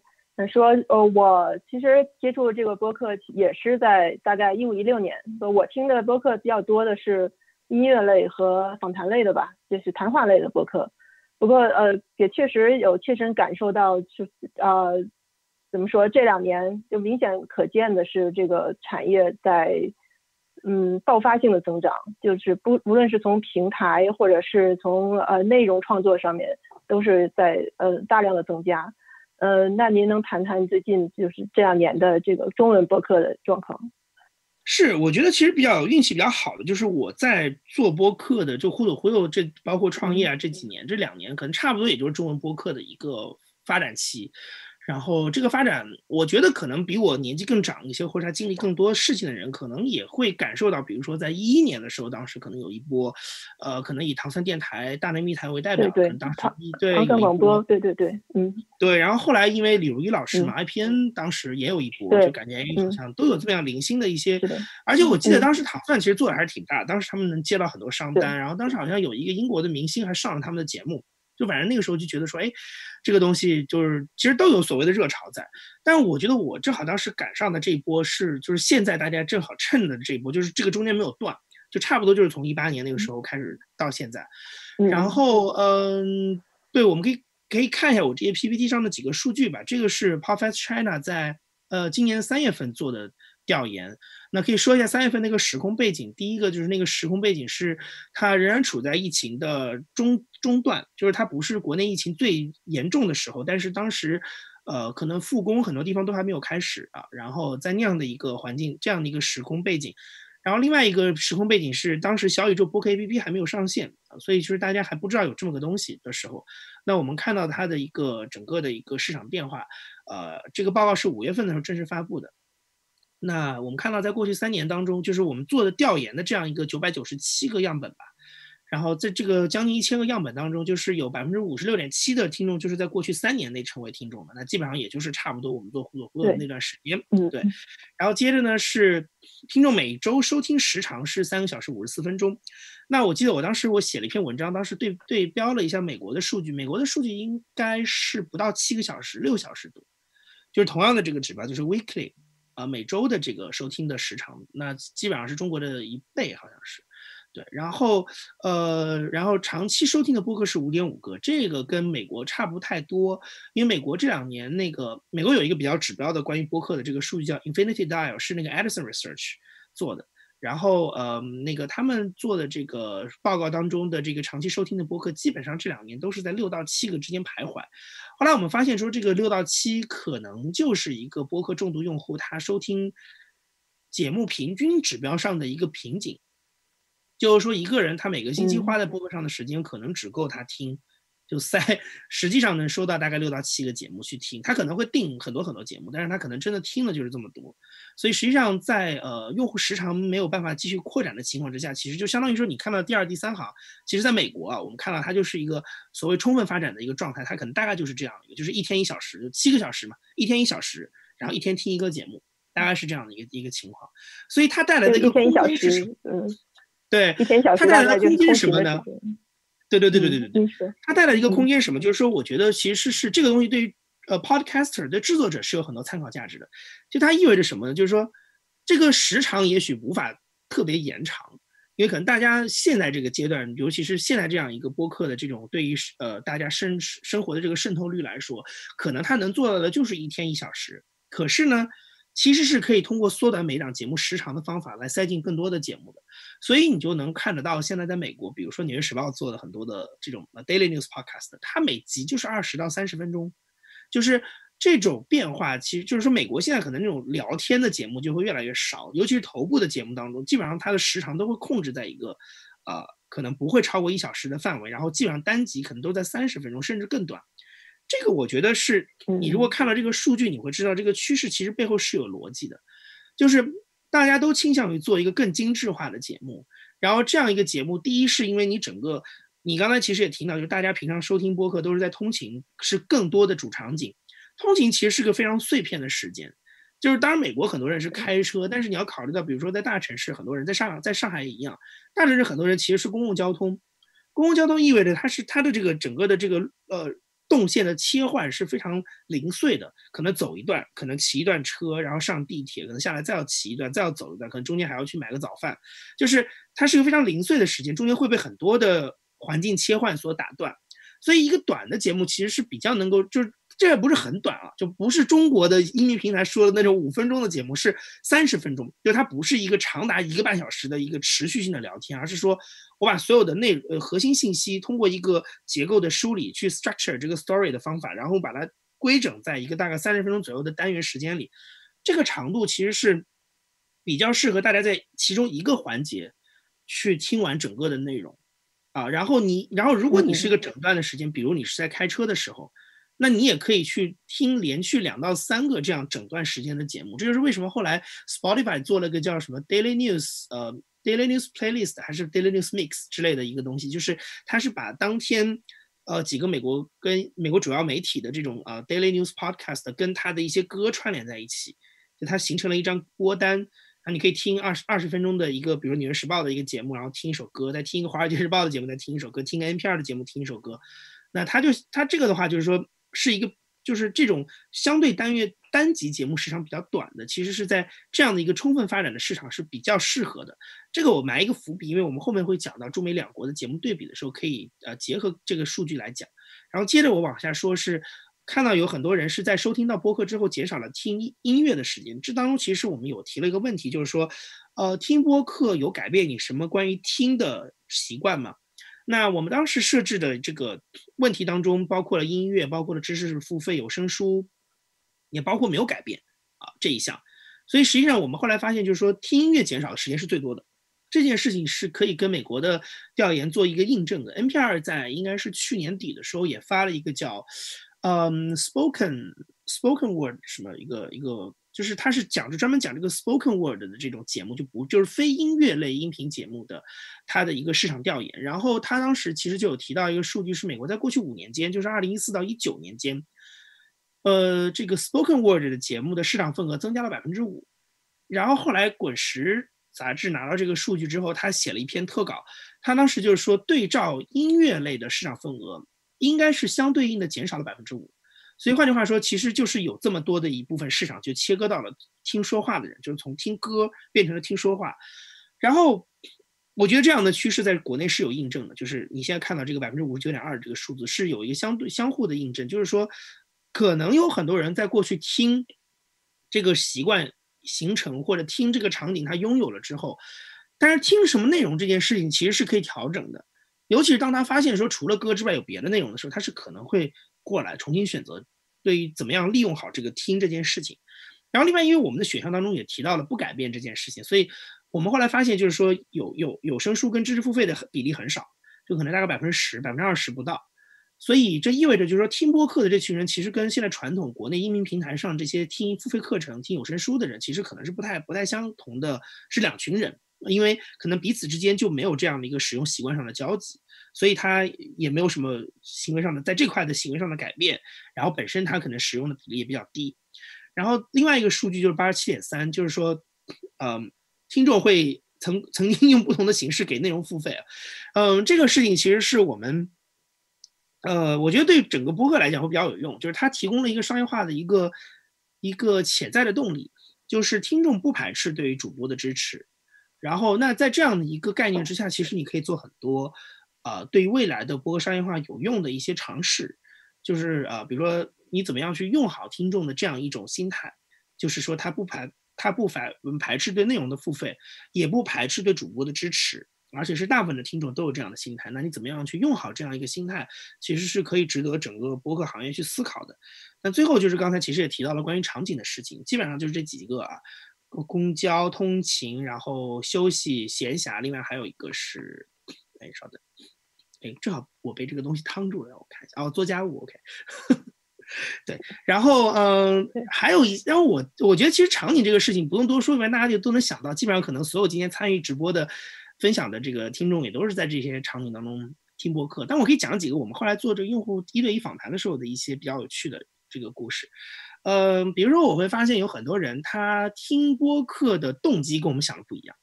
说呃，我其实接触这个播客也是在大概一五一六年，我听的播客比较多的是音乐类和访谈类的吧，就是谈话类的播客。不过呃，也确实有切身感受到，就呃，怎么说，这两年就明显可见的是这个产业在。嗯，爆发性的增长，就是不无论是从平台或者是从呃内容创作上面，都是在呃大量的增加。呃，那您能谈谈最近就是这两年的这个中文播客的状况？是，我觉得其实比较运气比较好的，就是我在做播客的，就忽左忽右这包括创业啊这几年这两年，可能差不多也就是中文播客的一个发展期。然后这个发展，我觉得可能比我年纪更长一些，或者他经历更多事情的人，可能也会感受到，比如说在一一年的时候，当时可能有一波，呃，可能以唐三电台、大内密谈为代表，对对，唐对唐三广播，对对对，嗯，对。然后后来因为李如一老师嘛，IPN 当时也有一波，就感觉好像都有这么样零星的一些，而且我记得当时唐蒜其实做的还是挺大，当时他们能接到很多商单，然后当时好像有一个英国的明星还上了他们的节目。就反正那个时候就觉得说，哎，这个东西就是其实都有所谓的热潮在，但是我觉得我正好当时赶上的这一波是，就是现在大家正好趁的这一波，就是这个中间没有断，就差不多就是从一八年那个时候开始到现在。然后，嗯，对，我们可以可以看一下我这些 PPT 上的几个数据吧。这个是 Podcast China 在呃今年三月份做的。调研，那可以说一下三月份那个时空背景。第一个就是那个时空背景是它仍然处在疫情的中中段，就是它不是国内疫情最严重的时候，但是当时，呃，可能复工很多地方都还没有开始啊。然后在那样的一个环境，这样的一个时空背景，然后另外一个时空背景是，当时小宇宙播客 APP 还没有上线所以就是大家还不知道有这么个东西的时候，那我们看到它的一个整个的一个市场变化。呃，这个报告是五月份的时候正式发布的。那我们看到，在过去三年当中，就是我们做的调研的这样一个九百九十七个样本吧。然后在这个将近一千个样本当中，就是有百分之五十六点七的听众就是在过去三年内成为听众的，那基本上也就是差不多我们做互动互动的那段时间，嗯，对。然后接着呢是听众每周收听时长是三个小时五十四分钟。那我记得我当时我写了一篇文章，当时对对标了一下美国的数据，美国的数据应该是不到七个小时，六小时多，就是同样的这个指标，就是 weekly，每周的这个收听的时长，那基本上是中国的一倍，好像是。对，然后，呃，然后长期收听的播客是五点五个，这个跟美国差不太多，因为美国这两年那个美国有一个比较指标的关于播客的这个数据叫 Infinity Dial，是那个 Edison Research 做的，然后，呃，那个他们做的这个报告当中的这个长期收听的播客，基本上这两年都是在六到七个之间徘徊。后来我们发现说，这个六到七可能就是一个播客重度用户他收听节目平均指标上的一个瓶颈。就是说，一个人他每个星期花在播客上的时间可能只够他听，就塞，实际上能收到大概六到七个节目去听。他可能会定很多很多节目，但是他可能真的听的就是这么多。所以实际上，在呃用户时长没有办法继续扩展的情况之下，其实就相当于说，你看到第二、第三行，其实在美国啊，我们看到它就是一个所谓充分发展的一个状态，它可能大概就是这样一个，就是一天一小时，就七个小时嘛，一天一小时，然后一天听一个节目，大概是这样的一个一个情况。所以它带来的一个一天一小时，嗯。对，它带来的空间是什么呢？对对对对对对对，它带来一个空间是什么？就是说，我觉得其实是这个东西对于呃 podcaster 的制作者是有很多参考价值的。就它意味着什么呢？就是说，这个时长也许无法特别延长，因为可能大家现在这个阶段，尤其是现在这样一个播客的这种对于呃大家生生活的这个渗透率来说，可能它能做到的就是一天一小时。可是呢？其实是可以通过缩短每档节目时长的方法来塞进更多的节目的，所以你就能看得到，现在在美国，比如说《纽约时报》做的很多的这种 daily news podcast，它每集就是二十到三十分钟，就是这种变化，其实就是说美国现在可能那种聊天的节目就会越来越少，尤其是头部的节目当中，基本上它的时长都会控制在一个，呃，可能不会超过一小时的范围，然后基本上单集可能都在三十分钟甚至更短。这个我觉得是你如果看到这个数据，你会知道这个趋势其实背后是有逻辑的，就是大家都倾向于做一个更精致化的节目。然后这样一个节目，第一是因为你整个，你刚才其实也提到，就是大家平常收听播客都是在通勤，是更多的主场景。通勤其实是个非常碎片的时间，就是当然美国很多人是开车，但是你要考虑到，比如说在大城市，很多人在上在上海也一样，大城市很多人其实是公共交通，公共交通意味着它是它的这个整个的这个呃。动线的切换是非常零碎的，可能走一段，可能骑一段车，然后上地铁，可能下来再要骑一段，再要走一段，可能中间还要去买个早饭，就是它是一个非常零碎的时间，中间会被很多的环境切换所打断，所以一个短的节目其实是比较能够就是。这也不是很短啊，就不是中国的音频平台说的那种五分钟的节目，是三十分钟，就它不是一个长达一个半小时的一个持续性的聊天，而是说我把所有的内呃核心信息通过一个结构的梳理去 structure 这个 story 的方法，然后把它规整在一个大概三十分钟左右的单元时间里，这个长度其实是比较适合大家在其中一个环节去听完整个的内容啊，然后你然后如果你是一个整段的时间，比如你是在开车的时候。那你也可以去听连续两到三个这样整段时间的节目，这就是为什么后来 Spotify 做了个叫什么 Daily News，呃，Daily News Playlist 还是 Daily News Mix 之类的一个东西，就是它是把当天，呃，几个美国跟美国主要媒体的这种呃 Daily News Podcast 跟它的一些歌串联在一起，就它形成了一张歌单，啊，你可以听二十二十分钟的一个，比如纽约时报的一个节目，然后听一首歌，再听一个华尔街日报的节目，再听一首歌，听个 NPR 的节目，听一首歌，那它就它这个的话就是说。是一个，就是这种相对单月单集节目时长比较短的，其实是在这样的一个充分发展的市场是比较适合的。这个我埋一个伏笔，因为我们后面会讲到中美两国的节目对比的时候，可以呃结合这个数据来讲。然后接着我往下说，是看到有很多人是在收听到播客之后减少了听音乐的时间。这当中其实我们有提了一个问题，就是说，呃，听播客有改变你什么关于听的习惯吗？那我们当时设置的这个问题当中，包括了音乐，包括了知识付费有声书，也包括没有改变啊这一项。所以实际上我们后来发现，就是说听音乐减少的时间是最多的。这件事情是可以跟美国的调研做一个印证的。NPR 在应该是去年底的时候也发了一个叫，嗯，spoken spoken word 什么一个一个，就是他是讲就专门讲这个 spoken word 的这种节目，就不就是非音乐类音频节目的它的一个市场调研。然后他当时其实就有提到一个数据，是美国在过去五年间，就是二零一四到一九年间，呃，这个 spoken word 的节目的市场份额增加了百分之五。然后后来滚石。杂志拿到这个数据之后，他写了一篇特稿。他当时就是说，对照音乐类的市场份额，应该是相对应的减少了百分之五。所以换句话说，其实就是有这么多的一部分市场就切割到了听说话的人，就是从听歌变成了听说话。然后，我觉得这样的趋势在国内是有印证的，就是你现在看到这个百分之五十九点二这个数字是有一个相对相互的印证，就是说，可能有很多人在过去听这个习惯。形成或者听这个场景，他拥有了之后，但是听什么内容这件事情其实是可以调整的，尤其是当他发现说除了歌之外有别的内容的时候，他是可能会过来重新选择。对于怎么样利用好这个听这件事情，然后另外因为我们的选项当中也提到了不改变这件事情，所以我们后来发现就是说有有有声书跟知识付费的比例很少，就可能大概百分之十、百分之二十不到。所以这意味着，就是说，听播客的这群人，其实跟现在传统国内音频平台上这些听付费课程、听有声书的人，其实可能是不太不太相同的，是两群人。因为可能彼此之间就没有这样的一个使用习惯上的交集，所以他也没有什么行为上的在这块的行为上的改变。然后本身他可能使用的比例也比较低。然后另外一个数据就是八十七点三，就是说，嗯，听众会曾曾经用不同的形式给内容付费。嗯，这个事情其实是我们。呃，我觉得对整个播客来讲会比较有用，就是它提供了一个商业化的一个一个潜在的动力，就是听众不排斥对于主播的支持，然后那在这样的一个概念之下，其实你可以做很多，呃，对于未来的播客商业化有用的一些尝试，就是呃，比如说你怎么样去用好听众的这样一种心态，就是说他不排他不排排斥对内容的付费，也不排斥对主播的支持。而且是大部分的听众都有这样的心态，那你怎么样去用好这样一个心态，其实是可以值得整个播客行业去思考的。那最后就是刚才其实也提到了关于场景的事情，基本上就是这几个啊，公交通勤，然后休息闲暇，另外还有一个是，哎，稍等，哎，正好我被这个东西烫住了，让我看一下，哦，做家务，OK，对，然后嗯，还有一，然后我我觉得其实场景这个事情不用多说，反正大家就都能想到，基本上可能所有今天参与直播的。分享的这个听众也都是在这些场景当中听播客，但我可以讲几个我们后来做这个用户一对一访谈的时候的一些比较有趣的这个故事。呃，比如说我会发现有很多人他听播客的动机跟我们想的不一样，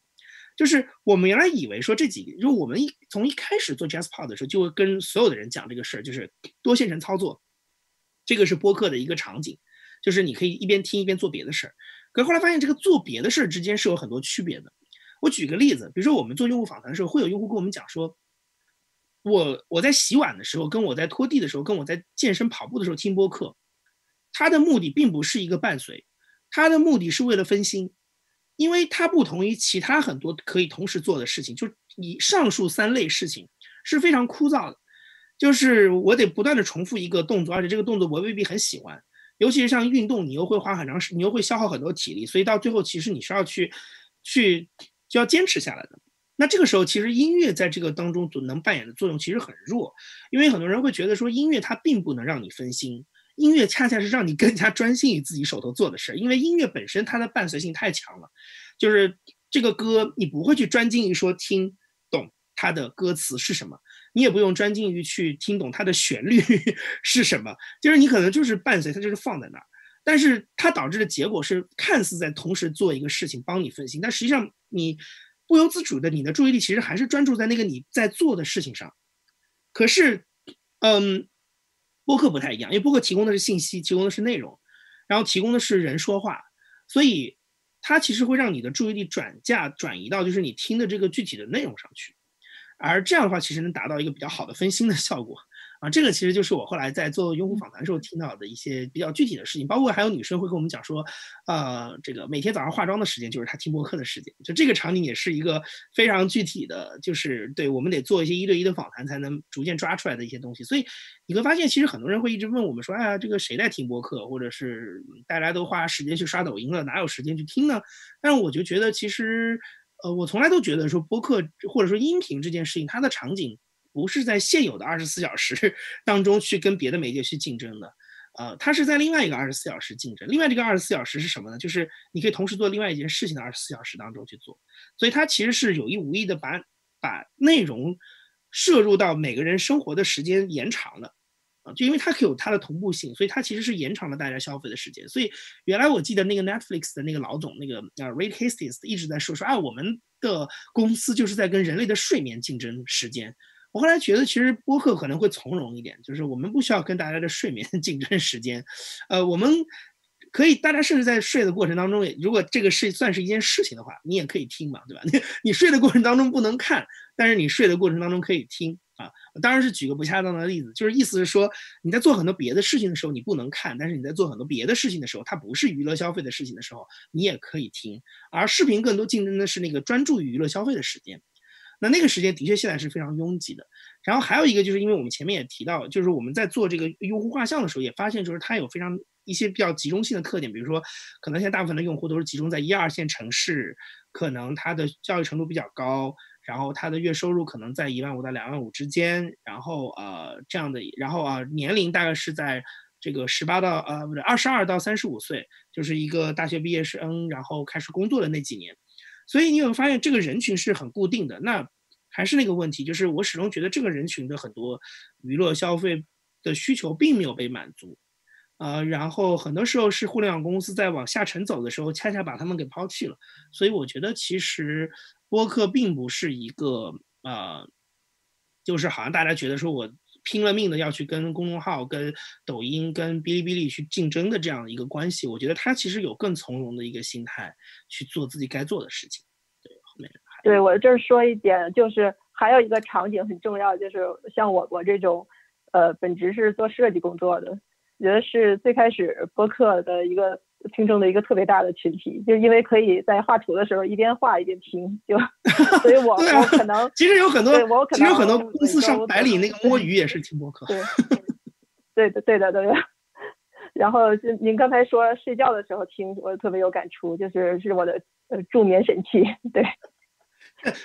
就是我们原来以为说这几个，就我们一从一开始做 JazzPod 的时候就会跟所有的人讲这个事儿，就是多线程操作，这个是播客的一个场景，就是你可以一边听一边做别的事儿。可是后来发现这个做别的事儿之间是有很多区别的。我举个例子，比如说我们做用户访谈的时候，会有用户跟我们讲说，我我在洗碗的时候，跟我在拖地的时候，跟我在健身跑步的时候听播客，他的目的并不是一个伴随，他的目的是为了分心，因为它不同于其他很多可以同时做的事情，就以上述三类事情是非常枯燥的，就是我得不断的重复一个动作，而且这个动作我未必很喜欢，尤其是像运动，你又会花很长时，你又会消耗很多体力，所以到最后其实你是要去去。就要坚持下来的。那这个时候，其实音乐在这个当中所能扮演的作用其实很弱，因为很多人会觉得说，音乐它并不能让你分心，音乐恰恰是让你更加专心于自己手头做的事儿。因为音乐本身它的伴随性太强了，就是这个歌你不会去专精于说听懂它的歌词是什么，你也不用专精于去听懂它的旋律 是什么，就是你可能就是伴随它就是放在那儿。但是它导致的结果是，看似在同时做一个事情帮你分心，但实际上你不由自主的，你的注意力其实还是专注在那个你在做的事情上。可是，嗯，播客不太一样，因为播客提供的是信息，提供的是内容，然后提供的是人说话，所以它其实会让你的注意力转嫁转移到就是你听的这个具体的内容上去，而这样的话，其实能达到一个比较好的分心的效果。啊，这个其实就是我后来在做用户访谈时候听到的一些比较具体的事情，包括还有女生会跟我们讲说，呃，这个每天早上化妆的时间就是她听播客的时间，就这个场景也是一个非常具体的，就是对我们得做一些一对一的访谈才能逐渐抓出来的一些东西。所以你会发现，其实很多人会一直问我们说，哎呀，这个谁在听播客，或者是大家都花时间去刷抖音了，哪有时间去听呢？但是我就觉得，其实，呃，我从来都觉得说播客或者说音频这件事情，它的场景。不是在现有的二十四小时 当中去跟别的媒介去竞争的，呃，它是在另外一个二十四小时竞争。另外这个二十四小时是什么呢？就是你可以同时做另外一件事情的二十四小时当中去做。所以它其实是有意无意的把把内容摄入到每个人生活的时间延长了，啊，就因为它可以有它的同步性，所以它其实是延长了大家消费的时间。所以原来我记得那个 Netflix 的那个老总那个啊 Reed Hastings 一直在说说啊，我们的公司就是在跟人类的睡眠竞争时间。我后来觉得，其实播客可能会从容一点，就是我们不需要跟大家的睡眠 竞争时间，呃，我们可以，大家甚至在睡的过程当中，也如果这个是算是一件事情的话，你也可以听嘛，对吧？你 你睡的过程当中不能看，但是你睡的过程当中可以听啊。当然是举个不恰当的例子，就是意思是说，你在做很多别的事情的时候你不能看，但是你在做很多别的事情的时候，它不是娱乐消费的事情的时候，你也可以听。而视频更多竞争的是那个专注于娱乐消费的时间。那那个时间的确现在是非常拥挤的，然后还有一个就是因为我们前面也提到，就是我们在做这个用户画像的时候，也发现就是它有非常一些比较集中性的特点，比如说可能现在大部分的用户都是集中在一二线城市，可能他的教育程度比较高，然后他的月收入可能在一万五到两万五之间，然后呃这样的，然后啊年龄大概是在这个十八到呃不对二十二到三十五岁，就是一个大学毕业生，然后开始工作的那几年。所以你有发现这个人群是很固定的，那还是那个问题，就是我始终觉得这个人群的很多娱乐消费的需求并没有被满足，呃，然后很多时候是互联网公司在往下沉走的时候，恰恰把他们给抛弃了。所以我觉得其实播客并不是一个呃，就是好像大家觉得说我。拼了命的要去跟公众号、跟抖音、跟哔哩哔哩去竞争的这样一个关系，我觉得他其实有更从容的一个心态去做自己该做的事情。对，后面对我这儿说一点，就是还有一个场景很重要，就是像我我这种，呃，本职是做设计工作的，觉得是最开始播客的一个。听众的一个特别大的群体，就因为可以在画图的时候一边画一边听，就 所以我我可能其实有很多，我可能有很多公司上百里那个摸鱼也是听播客，对对的对的对的。然后就您刚才说睡觉的时候听，我特别有感触，就是是我的呃助眠神器，对。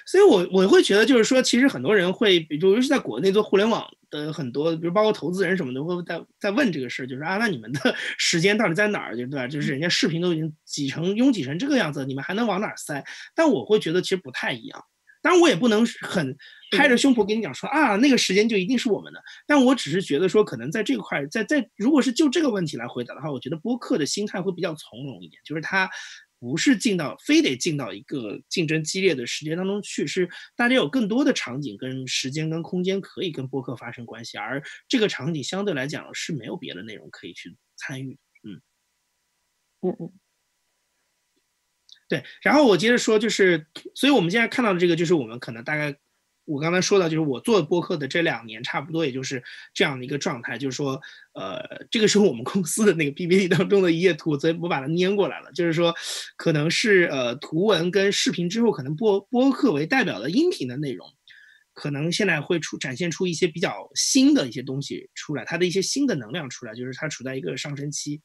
所以，我我会觉得，就是说，其实很多人会，比如，尤其是在国内做互联网的很多，比如包括投资人什么的，会在在问这个事儿，就是啊，那你们的 时间到底在哪儿？就对吧？就是人家视频都已经挤成拥挤成这个样子，你们还能往哪儿塞？但我会觉得其实不太一样。当然，我也不能很拍着胸脯跟你讲说啊，那个时间就一定是我们的。但我只是觉得说，可能在这块，在在，如果是就这个问题来回答的话，我觉得播客的心态会比较从容一点，就是他。不是进到非得进到一个竞争激烈的时间当中去，是大家有更多的场景跟时间跟空间可以跟播客发生关系，而这个场景相对来讲是没有别的内容可以去参与。嗯嗯嗯，对。然后我接着说，就是，所以我们现在看到的这个，就是我们可能大概。我刚才说到，就是我做播客的这两年，差不多也就是这样的一个状态，就是说，呃，这个是我们公司的那个 PPT 当中的一页图，所以我把它粘过来了。就是说，可能是呃图文跟视频之后，可能播播客为代表的音频的内容，可能现在会出展现出一些比较新的一些东西出来，它的一些新的能量出来，就是它处在一个上升期。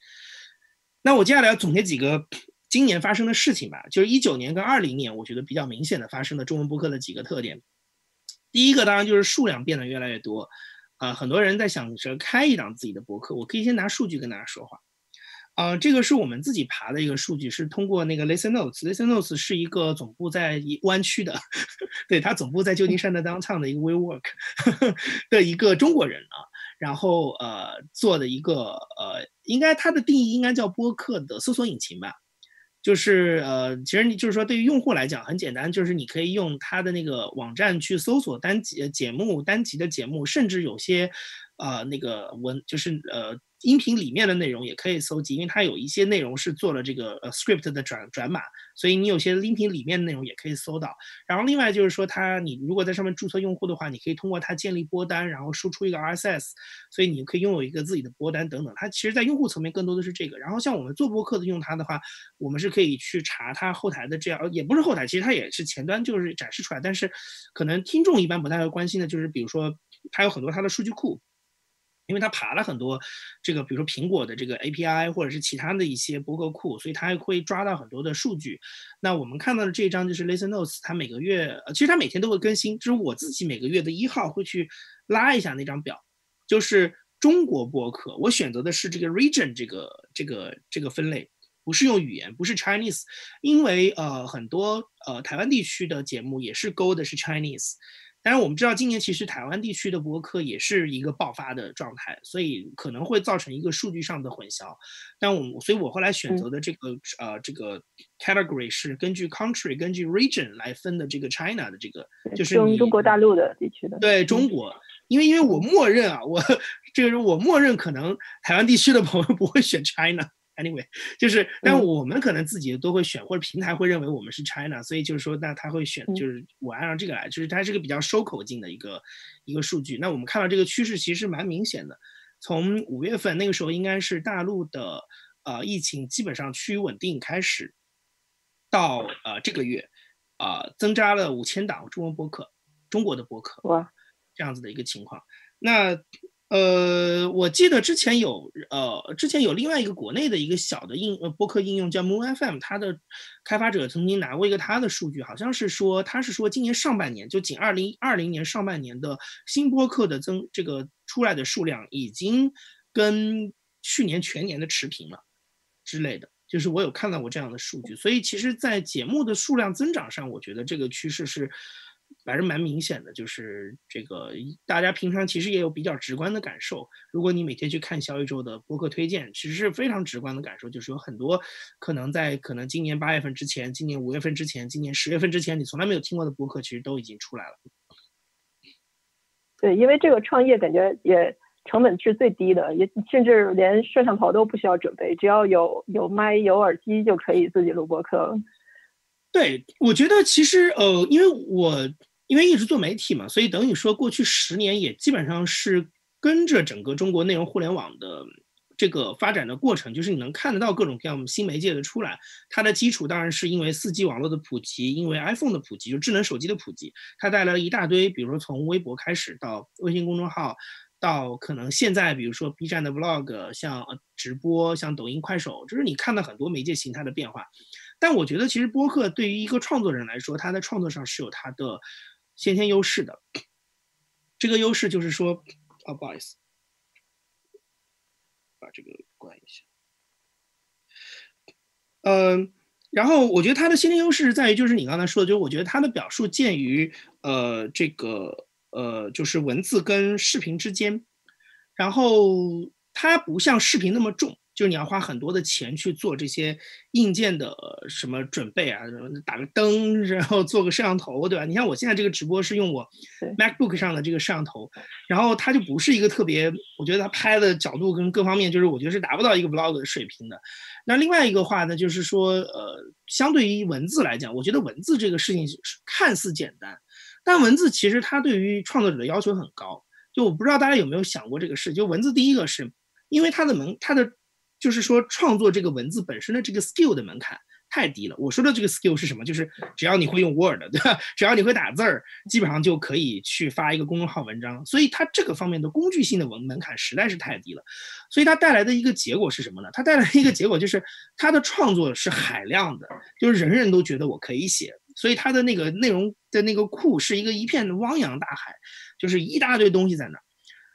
那我接下来要总结几个今年发生的事情吧，就是一九年跟二零年，我觉得比较明显的发生的中文播客的几个特点。第一个当然就是数量变得越来越多，啊，很多人在想着开一档自己的博客。我可以先拿数据跟大家说话，啊，这个是我们自己爬的一个数据，是通过那个 Listen Notes，Listen Notes 是一个总部在湾区的，对他总部在旧金山的 Downtown 的一个 WeWork 的一个中国人啊，然后呃做的一个呃，应该它的定义应该叫播客的搜索引擎吧。就是呃，其实你就是说，对于用户来讲很简单，就是你可以用它的那个网站去搜索单集节目、单集的节目，甚至有些呃那个文就是呃。音频里面的内容也可以搜集，因为它有一些内容是做了这个呃 script 的转转码，所以你有些音频里面的内容也可以搜到。然后另外就是说，它你如果在上面注册用户的话，你可以通过它建立播单，然后输出一个 RSS，所以你可以拥有一个自己的播单等等。它其实，在用户层面更多的是这个。然后像我们做播客的用它的话，我们是可以去查它后台的这样，也不是后台，其实它也是前端就是展示出来。但是可能听众一般不太会关心的就是，比如说它有很多它的数据库。因为它爬了很多，这个比如说苹果的这个 API 或者是其他的一些博客库，所以它会抓到很多的数据。那我们看到的这一张就是 Listen Notes，它每个月，其实它每天都会更新。就是我自己每个月的一号会去拉一下那张表，就是中国博客，我选择的是这个 Region 这个这个这个分类，不是用语言，不是 Chinese，因为呃很多呃台湾地区的节目也是勾的是 Chinese。当然，我们知道今年其实台湾地区的博客也是一个爆发的状态，所以可能会造成一个数据上的混淆。但我所以，我后来选择的这个呃这个 category 是根据 country、根据 region 来分的。这个 China 的这个就是中中国大陆的地区的。对中国，因为因为我默认啊，我 这个我默认可能台湾地区的朋友不会选 China。Anyway，就是，但我们可能自己都会选，或者平台会认为我们是 China，所以就是说，那他会选，就是我按照这个来，就是它是个比较收口径的一个一个数据。那我们看到这个趋势其实蛮明显的，从五月份那个时候应该是大陆的呃疫情基本上趋于稳定开始，到呃这个月啊增加了五千档中文播客，中国的播客哇，这样子的一个情况，那。呃，我记得之前有呃，之前有另外一个国内的一个小的应呃播客应用叫 Moon FM，它的开发者曾经拿过一个它的数据，好像是说他是说今年上半年就仅二零二零年上半年的新播客的增这个出来的数量已经跟去年全年的持平了之类的，就是我有看到过这样的数据，所以其实，在节目的数量增长上，我觉得这个趋势是。还是蛮明显的，就是这个大家平常其实也有比较直观的感受。如果你每天去看小宇宙的播客推荐，其实是非常直观的感受，就是有很多可能在可能今年八月份之前、今年五月份之前、今年十月份之前，你从来没有听过的播客，其实都已经出来了。对，因为这个创业感觉也成本是最低的，也甚至连摄像头都不需要准备，只要有有麦、有耳机就可以自己录播客。对，我觉得其实呃，因为我因为一直做媒体嘛，所以等于说过去十年也基本上是跟着整个中国内容互联网的这个发展的过程，就是你能看得到各种各样新媒介的出来。它的基础当然是因为四 G 网络的普及，因为 iPhone 的普及，就智能手机的普及，它带来了一大堆，比如说从微博开始到微信公众号，到可能现在比如说 B 站的 Vlog，像直播，像抖音、快手，就是你看到很多媒介形态的变化。但我觉得，其实播客对于一个创作人来说，他在创作上是有他的先天优势的。这个优势就是说，啊，不好意思，把这个关一下。嗯，然后我觉得它的先天优势在于，就是你刚才说的，就是我觉得它的表述介于呃这个呃就是文字跟视频之间，然后它不像视频那么重。就是你要花很多的钱去做这些硬件的什么准备啊，打个灯，然后做个摄像头，对吧？你像我现在这个直播是用我 MacBook 上的这个摄像头，然后它就不是一个特别，我觉得它拍的角度跟各方面，就是我觉得是达不到一个 Vlog 的水平的。那另外一个话呢，就是说，呃，相对于文字来讲，我觉得文字这个事情看似简单，但文字其实它对于创作者的要求很高。就我不知道大家有没有想过这个事，就文字第一个是因为它的门，它的就是说，创作这个文字本身的这个 skill 的门槛太低了。我说的这个 skill 是什么？就是只要你会用 Word，对吧？只要你会打字儿，基本上就可以去发一个公众号文章。所以它这个方面的工具性的文门槛实在是太低了。所以它带来的一个结果是什么呢？它带来一个结果就是它的创作是海量的，就是人人都觉得我可以写，所以它的那个内容的那个库是一个一片汪洋大海，就是一大堆东西在那儿。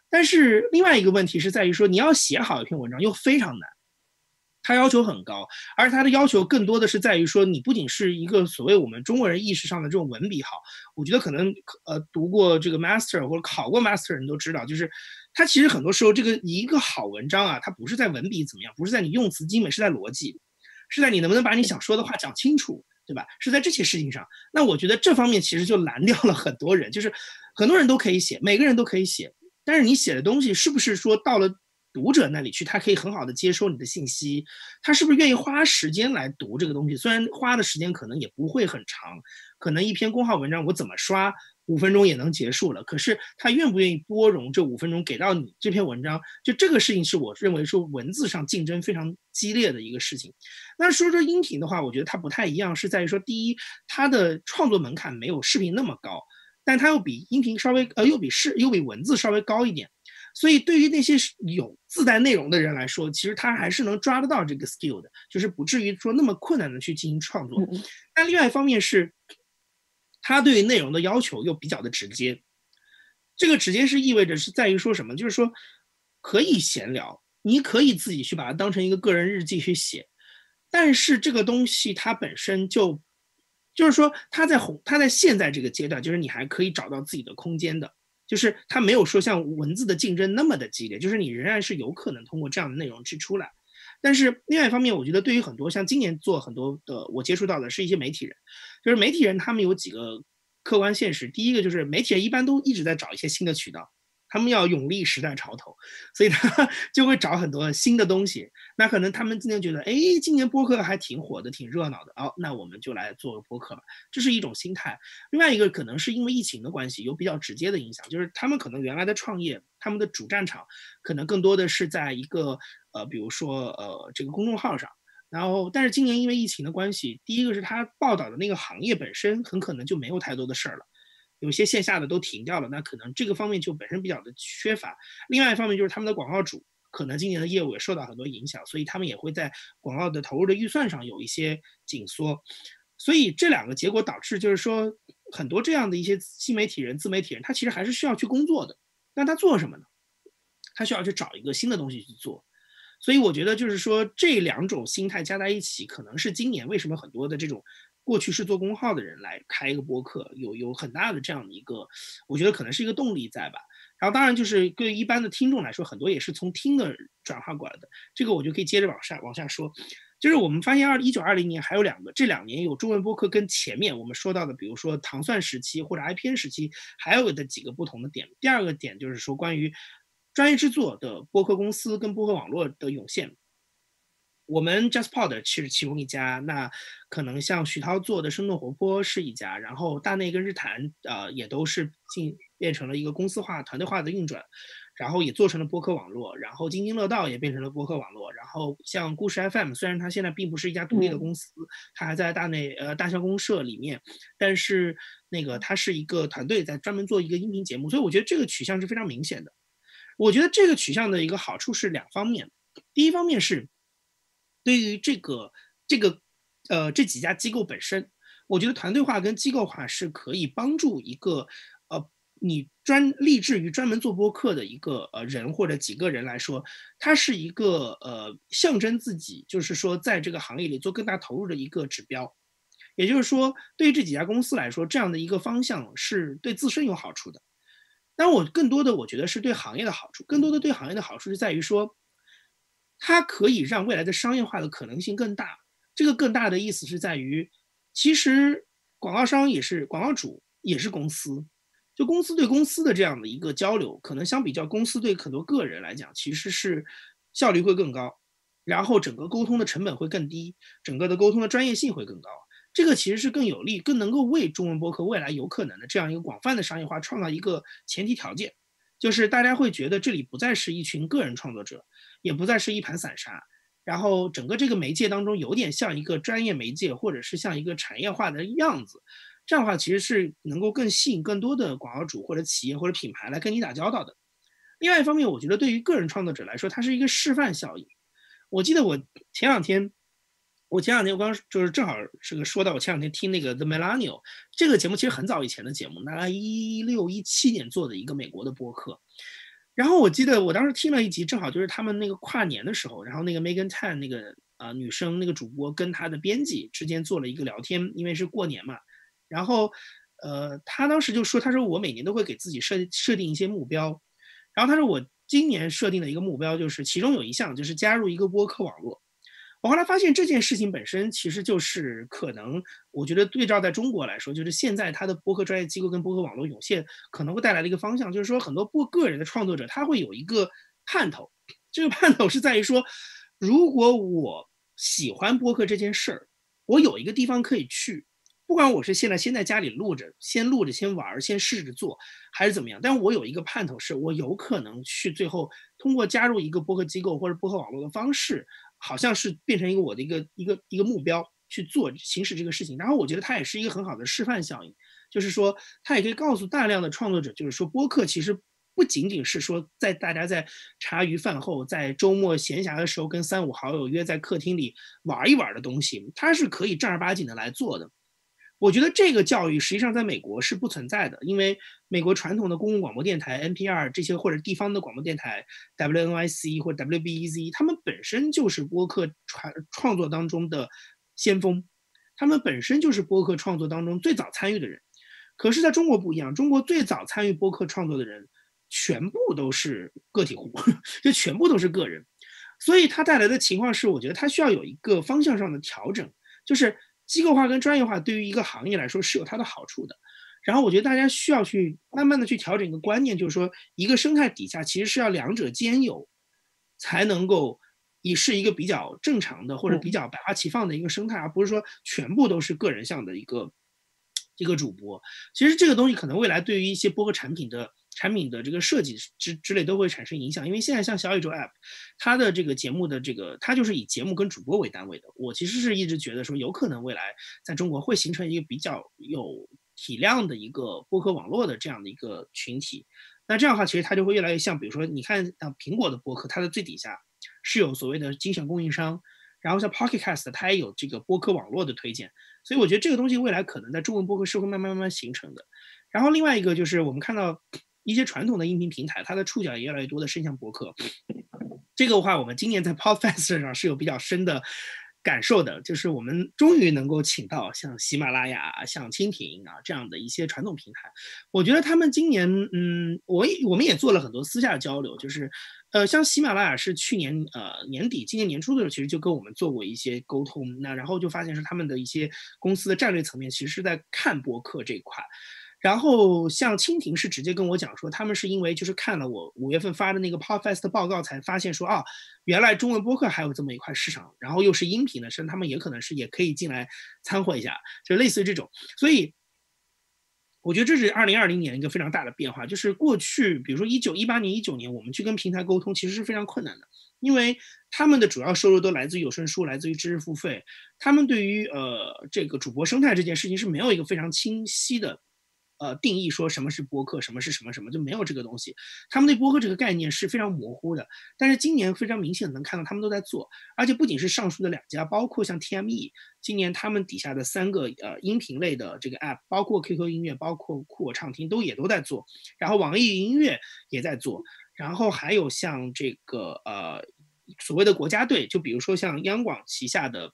但是另外一个问题是在于说，你要写好一篇文章又非常难。他要求很高，而他的要求更多的是在于说，你不仅是一个所谓我们中国人意识上的这种文笔好，我觉得可能呃读过这个 master 或者考过 master 人都知道，就是它其实很多时候这个一个好文章啊，它不是在文笔怎么样，不是在你用词精美，是在逻辑，是在你能不能把你想说的话讲清楚，对吧？是在这些事情上。那我觉得这方面其实就拦 掉了很多人，就是很多人都可以写，每个人都可以写。但是你写的东西是不是说到了读者那里去，他可以很好的接收你的信息？他是不是愿意花时间来读这个东西？虽然花的时间可能也不会很长，可能一篇公号文章我怎么刷五分钟也能结束了。可是他愿不愿意拨容这五分钟给到你这篇文章？就这个事情是我认为说文字上竞争非常激烈的一个事情。那说说音频的话，我觉得它不太一样，是在于说第一，它的创作门槛没有视频那么高。但它又比音频稍微呃，又比视又比文字稍微高一点，所以对于那些有自带内容的人来说，其实他还是能抓得到这个 skill 的，就是不至于说那么困难的去进行创作。但另外一方面是，他对于内容的要求又比较的直接，这个直接是意味着是在于说什么？就是说可以闲聊，你可以自己去把它当成一个个人日记去写，但是这个东西它本身就。就是说，他在红，他在现在这个阶段，就是你还可以找到自己的空间的，就是他没有说像文字的竞争那么的激烈，就是你仍然是有可能通过这样的内容去出来。但是另外一方面，我觉得对于很多像今年做很多的，我接触到的是一些媒体人，就是媒体人他们有几个客观现实，第一个就是媒体人一般都一直在找一些新的渠道。他们要永立时代潮头，所以他 就会找很多新的东西。那可能他们今天觉得，哎，今年播客还挺火的，挺热闹的。哦，那我们就来做个播客吧，这是一种心态。另外一个可能是因为疫情的关系，有比较直接的影响，就是他们可能原来的创业，他们的主战场可能更多的是在一个呃，比如说呃这个公众号上。然后，但是今年因为疫情的关系，第一个是他报道的那个行业本身很可能就没有太多的事儿了。有些线下的都停掉了，那可能这个方面就本身比较的缺乏。另外一方面就是他们的广告主可能今年的业务也受到很多影响，所以他们也会在广告的投入的预算上有一些紧缩。所以这两个结果导致就是说，很多这样的一些新媒体人、自媒体人，他其实还是需要去工作的。那他做什么呢？他需要去找一个新的东西去做。所以我觉得就是说，这两种心态加在一起，可能是今年为什么很多的这种。过去是做公号的人来开一个播客，有有很大的这样的一个，我觉得可能是一个动力在吧。然后当然就是对一般的听众来说，很多也是从听的转化过来的。这个我就可以接着往下往下说，就是我们发现二一九二零年还有两个，这两年有中文播客跟前面我们说到的，比如说糖蒜时期或者 IPN 时期，还有的几个不同的点。第二个点就是说关于专业制作的播客公司跟播客网络的涌现。我们 JustPod 是其中一家，那可能像徐涛做的生动活泼是一家，然后大内跟日坛呃也都是进变成了一个公司化、团队化的运转，然后也做成了播客网络，然后津津乐道也变成了播客网络，然后像故事 FM 虽然它现在并不是一家独立的公司，它还在大内呃大象公社里面，但是那个它是一个团队在专门做一个音频节目，所以我觉得这个取向是非常明显的。我觉得这个取向的一个好处是两方面，第一方面是。对于这个这个呃这几家机构本身，我觉得团队化跟机构化是可以帮助一个呃你专立志于专门做播客的一个呃人或者几个人来说，它是一个呃象征自己，就是说在这个行业里做更大投入的一个指标。也就是说，对于这几家公司来说，这样的一个方向是对自身有好处的。但我更多的我觉得是对行业的好处，更多的对行业的好处是在于说。它可以让未来的商业化的可能性更大。这个更大的意思是在于，其实广告商也是广告主，也是公司。就公司对公司的这样的一个交流，可能相比较公司对很多个人来讲，其实是效率会更高，然后整个沟通的成本会更低，整个的沟通的专业性会更高。这个其实是更有利，更能够为中文博客未来有可能的这样一个广泛的商业化创造一个前提条件。就是大家会觉得这里不再是一群个人创作者，也不再是一盘散沙，然后整个这个媒介当中有点像一个专业媒介，或者是像一个产业化的样子。这样的话其实是能够更吸引更多的广告主或者企业或者品牌来跟你打交道的。另外一方面，我觉得对于个人创作者来说，它是一个示范效应。我记得我前两天。我前两天我刚就是正好是个说到我前两天听那个 The Millennial 这个节目，其实很早以前的节目，大概一六一七年做的一个美国的播客。然后我记得我当时听了一集，正好就是他们那个跨年的时候，然后那个 Megan Tan 那个啊女生那个主播跟她的编辑之间做了一个聊天，因为是过年嘛。然后呃，他当时就说，他说我每年都会给自己设设定一些目标，然后他说我今年设定的一个目标就是其中有一项就是加入一个播客网络。我后来发现这件事情本身其实就是可能，我觉得对照在中国来说，就是现在它的播客专业机构跟播客网络涌现可能会带来的一个方向，就是说很多播个人的创作者他会有一个盼头，这个盼头是在于说，如果我喜欢播客这件事儿，我有一个地方可以去。不管我是现在先在家里录着，先录着先玩，先试着做，还是怎么样，但我有一个盼头，是我有可能去最后通过加入一个播客机构或者播客网络的方式，好像是变成一个我的一个一个一个目标去做行使这个事情。然后我觉得它也是一个很好的示范效应，就是说它也可以告诉大量的创作者，就是说播客其实不仅仅是说在大家在茶余饭后，在周末闲暇的时候跟三五好友约在客厅里玩一玩的东西，它是可以正儿八经的来做的。我觉得这个教育实际上在美国是不存在的，因为美国传统的公共广播电台 NPR 这些或者地方的广播电台 WNYC 或 WBEZ，他们本身就是播客传创作当中的先锋，他们本身就是播客创作当中最早参与的人。可是在中国不一样，中国最早参与播客创作的人全部都是个体户，就全部都是个人，所以它带来的情况是，我觉得它需要有一个方向上的调整，就是。机构化跟专业化对于一个行业来说是有它的好处的，然后我觉得大家需要去慢慢的去调整一个观念，就是说一个生态底下其实是要两者兼有，才能够以是一个比较正常的或者比较百花齐放的一个生态，而不是说全部都是个人向的一个一个主播。其实这个东西可能未来对于一些播客产品的。产品的这个设计之之类都会产生影响，因为现在像小宇宙 App，它的这个节目的这个，它就是以节目跟主播为单位的。我其实是一直觉得说，有可能未来在中国会形成一个比较有体量的一个播客网络的这样的一个群体。那这样的话，其实它就会越来越像，比如说你看像苹果的播客，它的最底下是有所谓的精选供应商，然后像 Pocket Cast，它也有这个播客网络的推荐。所以我觉得这个东西未来可能在中文播客是会慢慢慢慢形成的。然后另外一个就是我们看到。一些传统的音频平台，它的触角也越来越多的伸向博客。这个的话，我们今年在 Podfest 上是有比较深的感受的，就是我们终于能够请到像喜马拉雅、像蜻蜓啊这样的一些传统平台。我觉得他们今年，嗯，我我们也做了很多私下交流，就是，呃，像喜马拉雅是去年呃年底、今年年初的时候，其实就跟我们做过一些沟通，那然后就发现是他们的一些公司的战略层面，其实是在看博客这一块。然后像蜻蜓是直接跟我讲说，他们是因为就是看了我五月份发的那个 Podfest 报告，才发现说啊，原来中文播客还有这么一块市场，然后又是音频的，甚至他们也可能是也可以进来参会一下，就类似于这种。所以我觉得这是二零二零年一个非常大的变化，就是过去比如说一九一八年、一九年，我们去跟平台沟通其实是非常困难的，因为他们的主要收入都来自于有声书，来自于知识付费，他们对于呃这个主播生态这件事情是没有一个非常清晰的。呃，定义说什么是播客，什么是什么什么，就没有这个东西。他们对播客这个概念是非常模糊的。但是今年非常明显能看到他们都在做，而且不仅是上述的两家，包括像 TME，今年他们底下的三个呃音频类的这个 App，包括 QQ 音乐，包括酷我畅听，都也都在做。然后网易云音乐也在做，然后还有像这个呃所谓的国家队，就比如说像央广旗下的。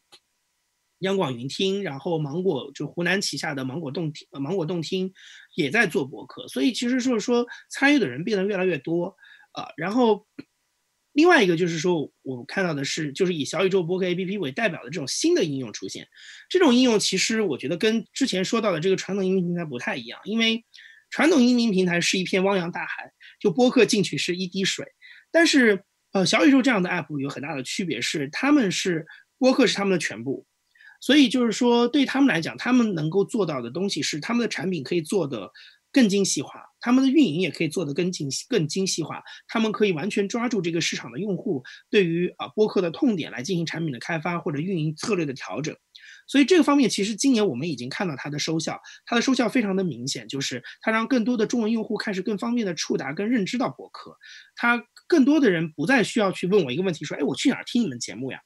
央广云听，然后芒果就湖南旗下的芒果动听，芒果动听也在做博客，所以其实就是说参与的人变得越来越多啊。然后另外一个就是说，我看到的是，就是以小宇宙播客 APP 为代表的这种新的应用出现。这种应用其实我觉得跟之前说到的这个传统音频平台不太一样，因为传统音频平台是一片汪洋大海，就播客进去是一滴水。但是呃，小宇宙这样的 App 有很大的区别，是他们是播客是他们的全部。所以就是说，对他们来讲，他们能够做到的东西是，他们的产品可以做得更精细化，他们的运营也可以做得更精更精细化。他们可以完全抓住这个市场的用户对于啊播客的痛点来进行产品的开发或者运营策略的调整。所以这个方面，其实今年我们已经看到它的收效，它的收效非常的明显，就是它让更多的中文用户开始更方便的触达跟认知到播客，它更多的人不再需要去问我一个问题，说，哎，我去哪儿听你们节目呀？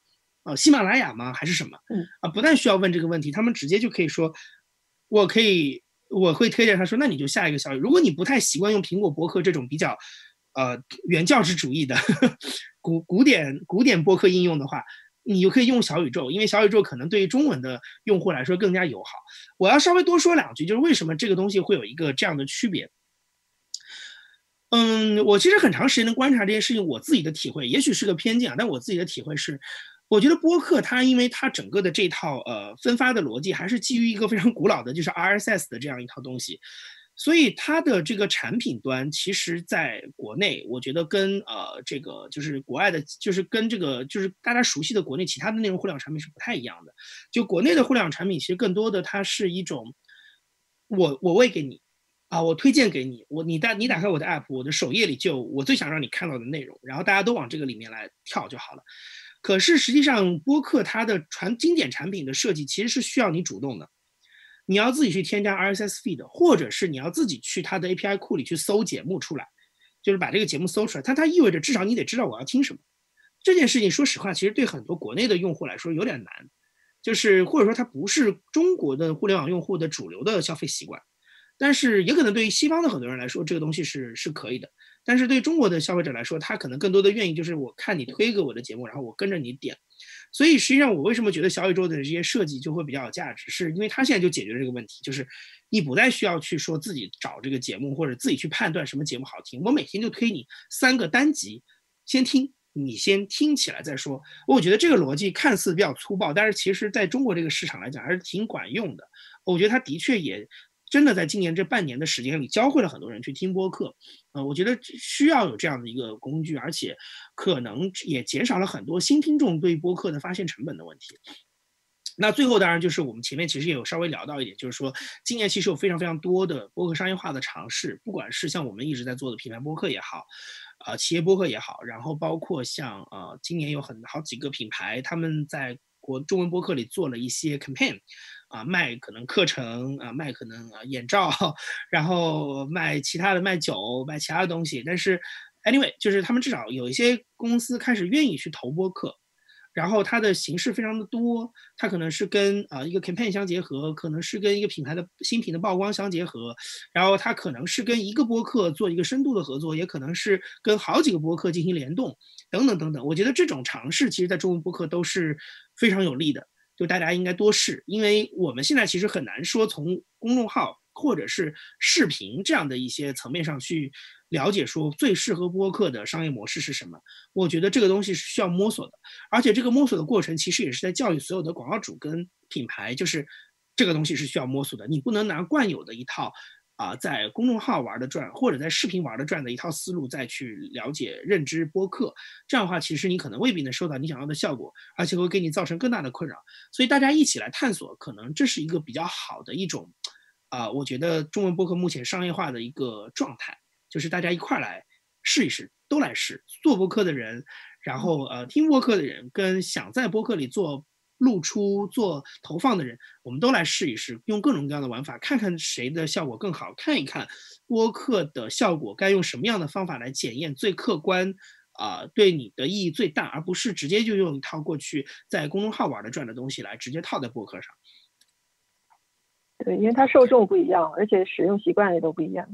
啊，喜马拉雅吗？还是什么？嗯啊，不但需要问这个问题，他们直接就可以说，我可以，我会推荐他说，那你就下一个小宇。如果你不太习惯用苹果博客这种比较，呃，原教旨主义的 古古典古典博客应用的话，你就可以用小宇宙，因为小宇宙可能对于中文的用户来说更加友好。我要稍微多说两句，就是为什么这个东西会有一个这样的区别？嗯，我其实很长时间的观察这件事情，我自己的体会，也许是个偏见啊，但我自己的体会是。我觉得播客它因为它整个的这套呃分发的逻辑还是基于一个非常古老的，就是 RSS 的这样一套东西，所以它的这个产品端其实在国内，我觉得跟呃这个就是国外的，就是跟这个就是大家熟悉的国内其他的内容互联网产品是不太一样的。就国内的互联网产品，其实更多的它是一种我我喂给你。啊，我推荐给你，我你打你打开我的 app，我的首页里就我最想让你看到的内容，然后大家都往这个里面来跳就好了。可是实际上，播客它的传经典产品的设计其实是需要你主动的，你要自己去添加 RSS feed，或者是你要自己去它的 API 库里去搜节目出来，就是把这个节目搜出来。它它意味着至少你得知道我要听什么。这件事情说实话，其实对很多国内的用户来说有点难，就是或者说它不是中国的互联网用户的主流的消费习惯。但是也可能对于西方的很多人来说，这个东西是是可以的。但是对中国的消费者来说，他可能更多的愿意就是我看你推给我的节目，然后我跟着你点。所以实际上我为什么觉得小宇宙的这些设计就会比较有价值，是因为它现在就解决了这个问题，就是你不再需要去说自己找这个节目或者自己去判断什么节目好听，我每天就推你三个单集，先听，你先听起来再说。我觉得这个逻辑看似比较粗暴，但是其实在中国这个市场来讲还是挺管用的。我觉得它的确也。真的在今年这半年的时间里，教会了很多人去听播客，呃，我觉得需要有这样的一个工具，而且可能也减少了很多新听众对播客的发现成本的问题。那最后当然就是我们前面其实也有稍微聊到一点，就是说今年其实有非常非常多的播客商业化的尝试，不管是像我们一直在做的品牌播客也好，啊，企业播客也好，然后包括像呃，今年有很好几个品牌他们在国中文播客里做了一些 campaign。啊，卖可能课程啊，卖可能啊眼罩，然后卖其他的，卖酒，卖其他的东西。但是，anyway，就是他们至少有一些公司开始愿意去投播客，然后它的形式非常的多，它可能是跟啊一个 campaign 相结合，可能是跟一个品牌的新品的曝光相结合，然后它可能是跟一个播客做一个深度的合作，也可能是跟好几个播客进行联动，等等等等。我觉得这种尝试，其实在中文播客都是非常有利的。就大家应该多试，因为我们现在其实很难说从公众号或者是视频这样的一些层面上去了解说最适合播客的商业模式是什么。我觉得这个东西是需要摸索的，而且这个摸索的过程其实也是在教育所有的广告主跟品牌，就是这个东西是需要摸索的，你不能拿惯有的一套。啊，在公众号玩的转，或者在视频玩的转的一套思路，再去了解认知播客，这样的话，其实你可能未必能收到你想要的效果，而且会给你造成更大的困扰。所以大家一起来探索，可能这是一个比较好的一种，啊，我觉得中文播客目前商业化的一个状态，就是大家一块来试一试，都来试做播客的人，然后呃听播客的人，跟想在播客里做。露出做投放的人，我们都来试一试，用各种各样的玩法，看看谁的效果更好，看一看播客的效果该用什么样的方法来检验最客观，啊，对你的意义最大，而不是直接就用一套过去在公众号玩的转的东西来直接套在播客上。对，因为它受众不一样，而且使用习惯也都不一样。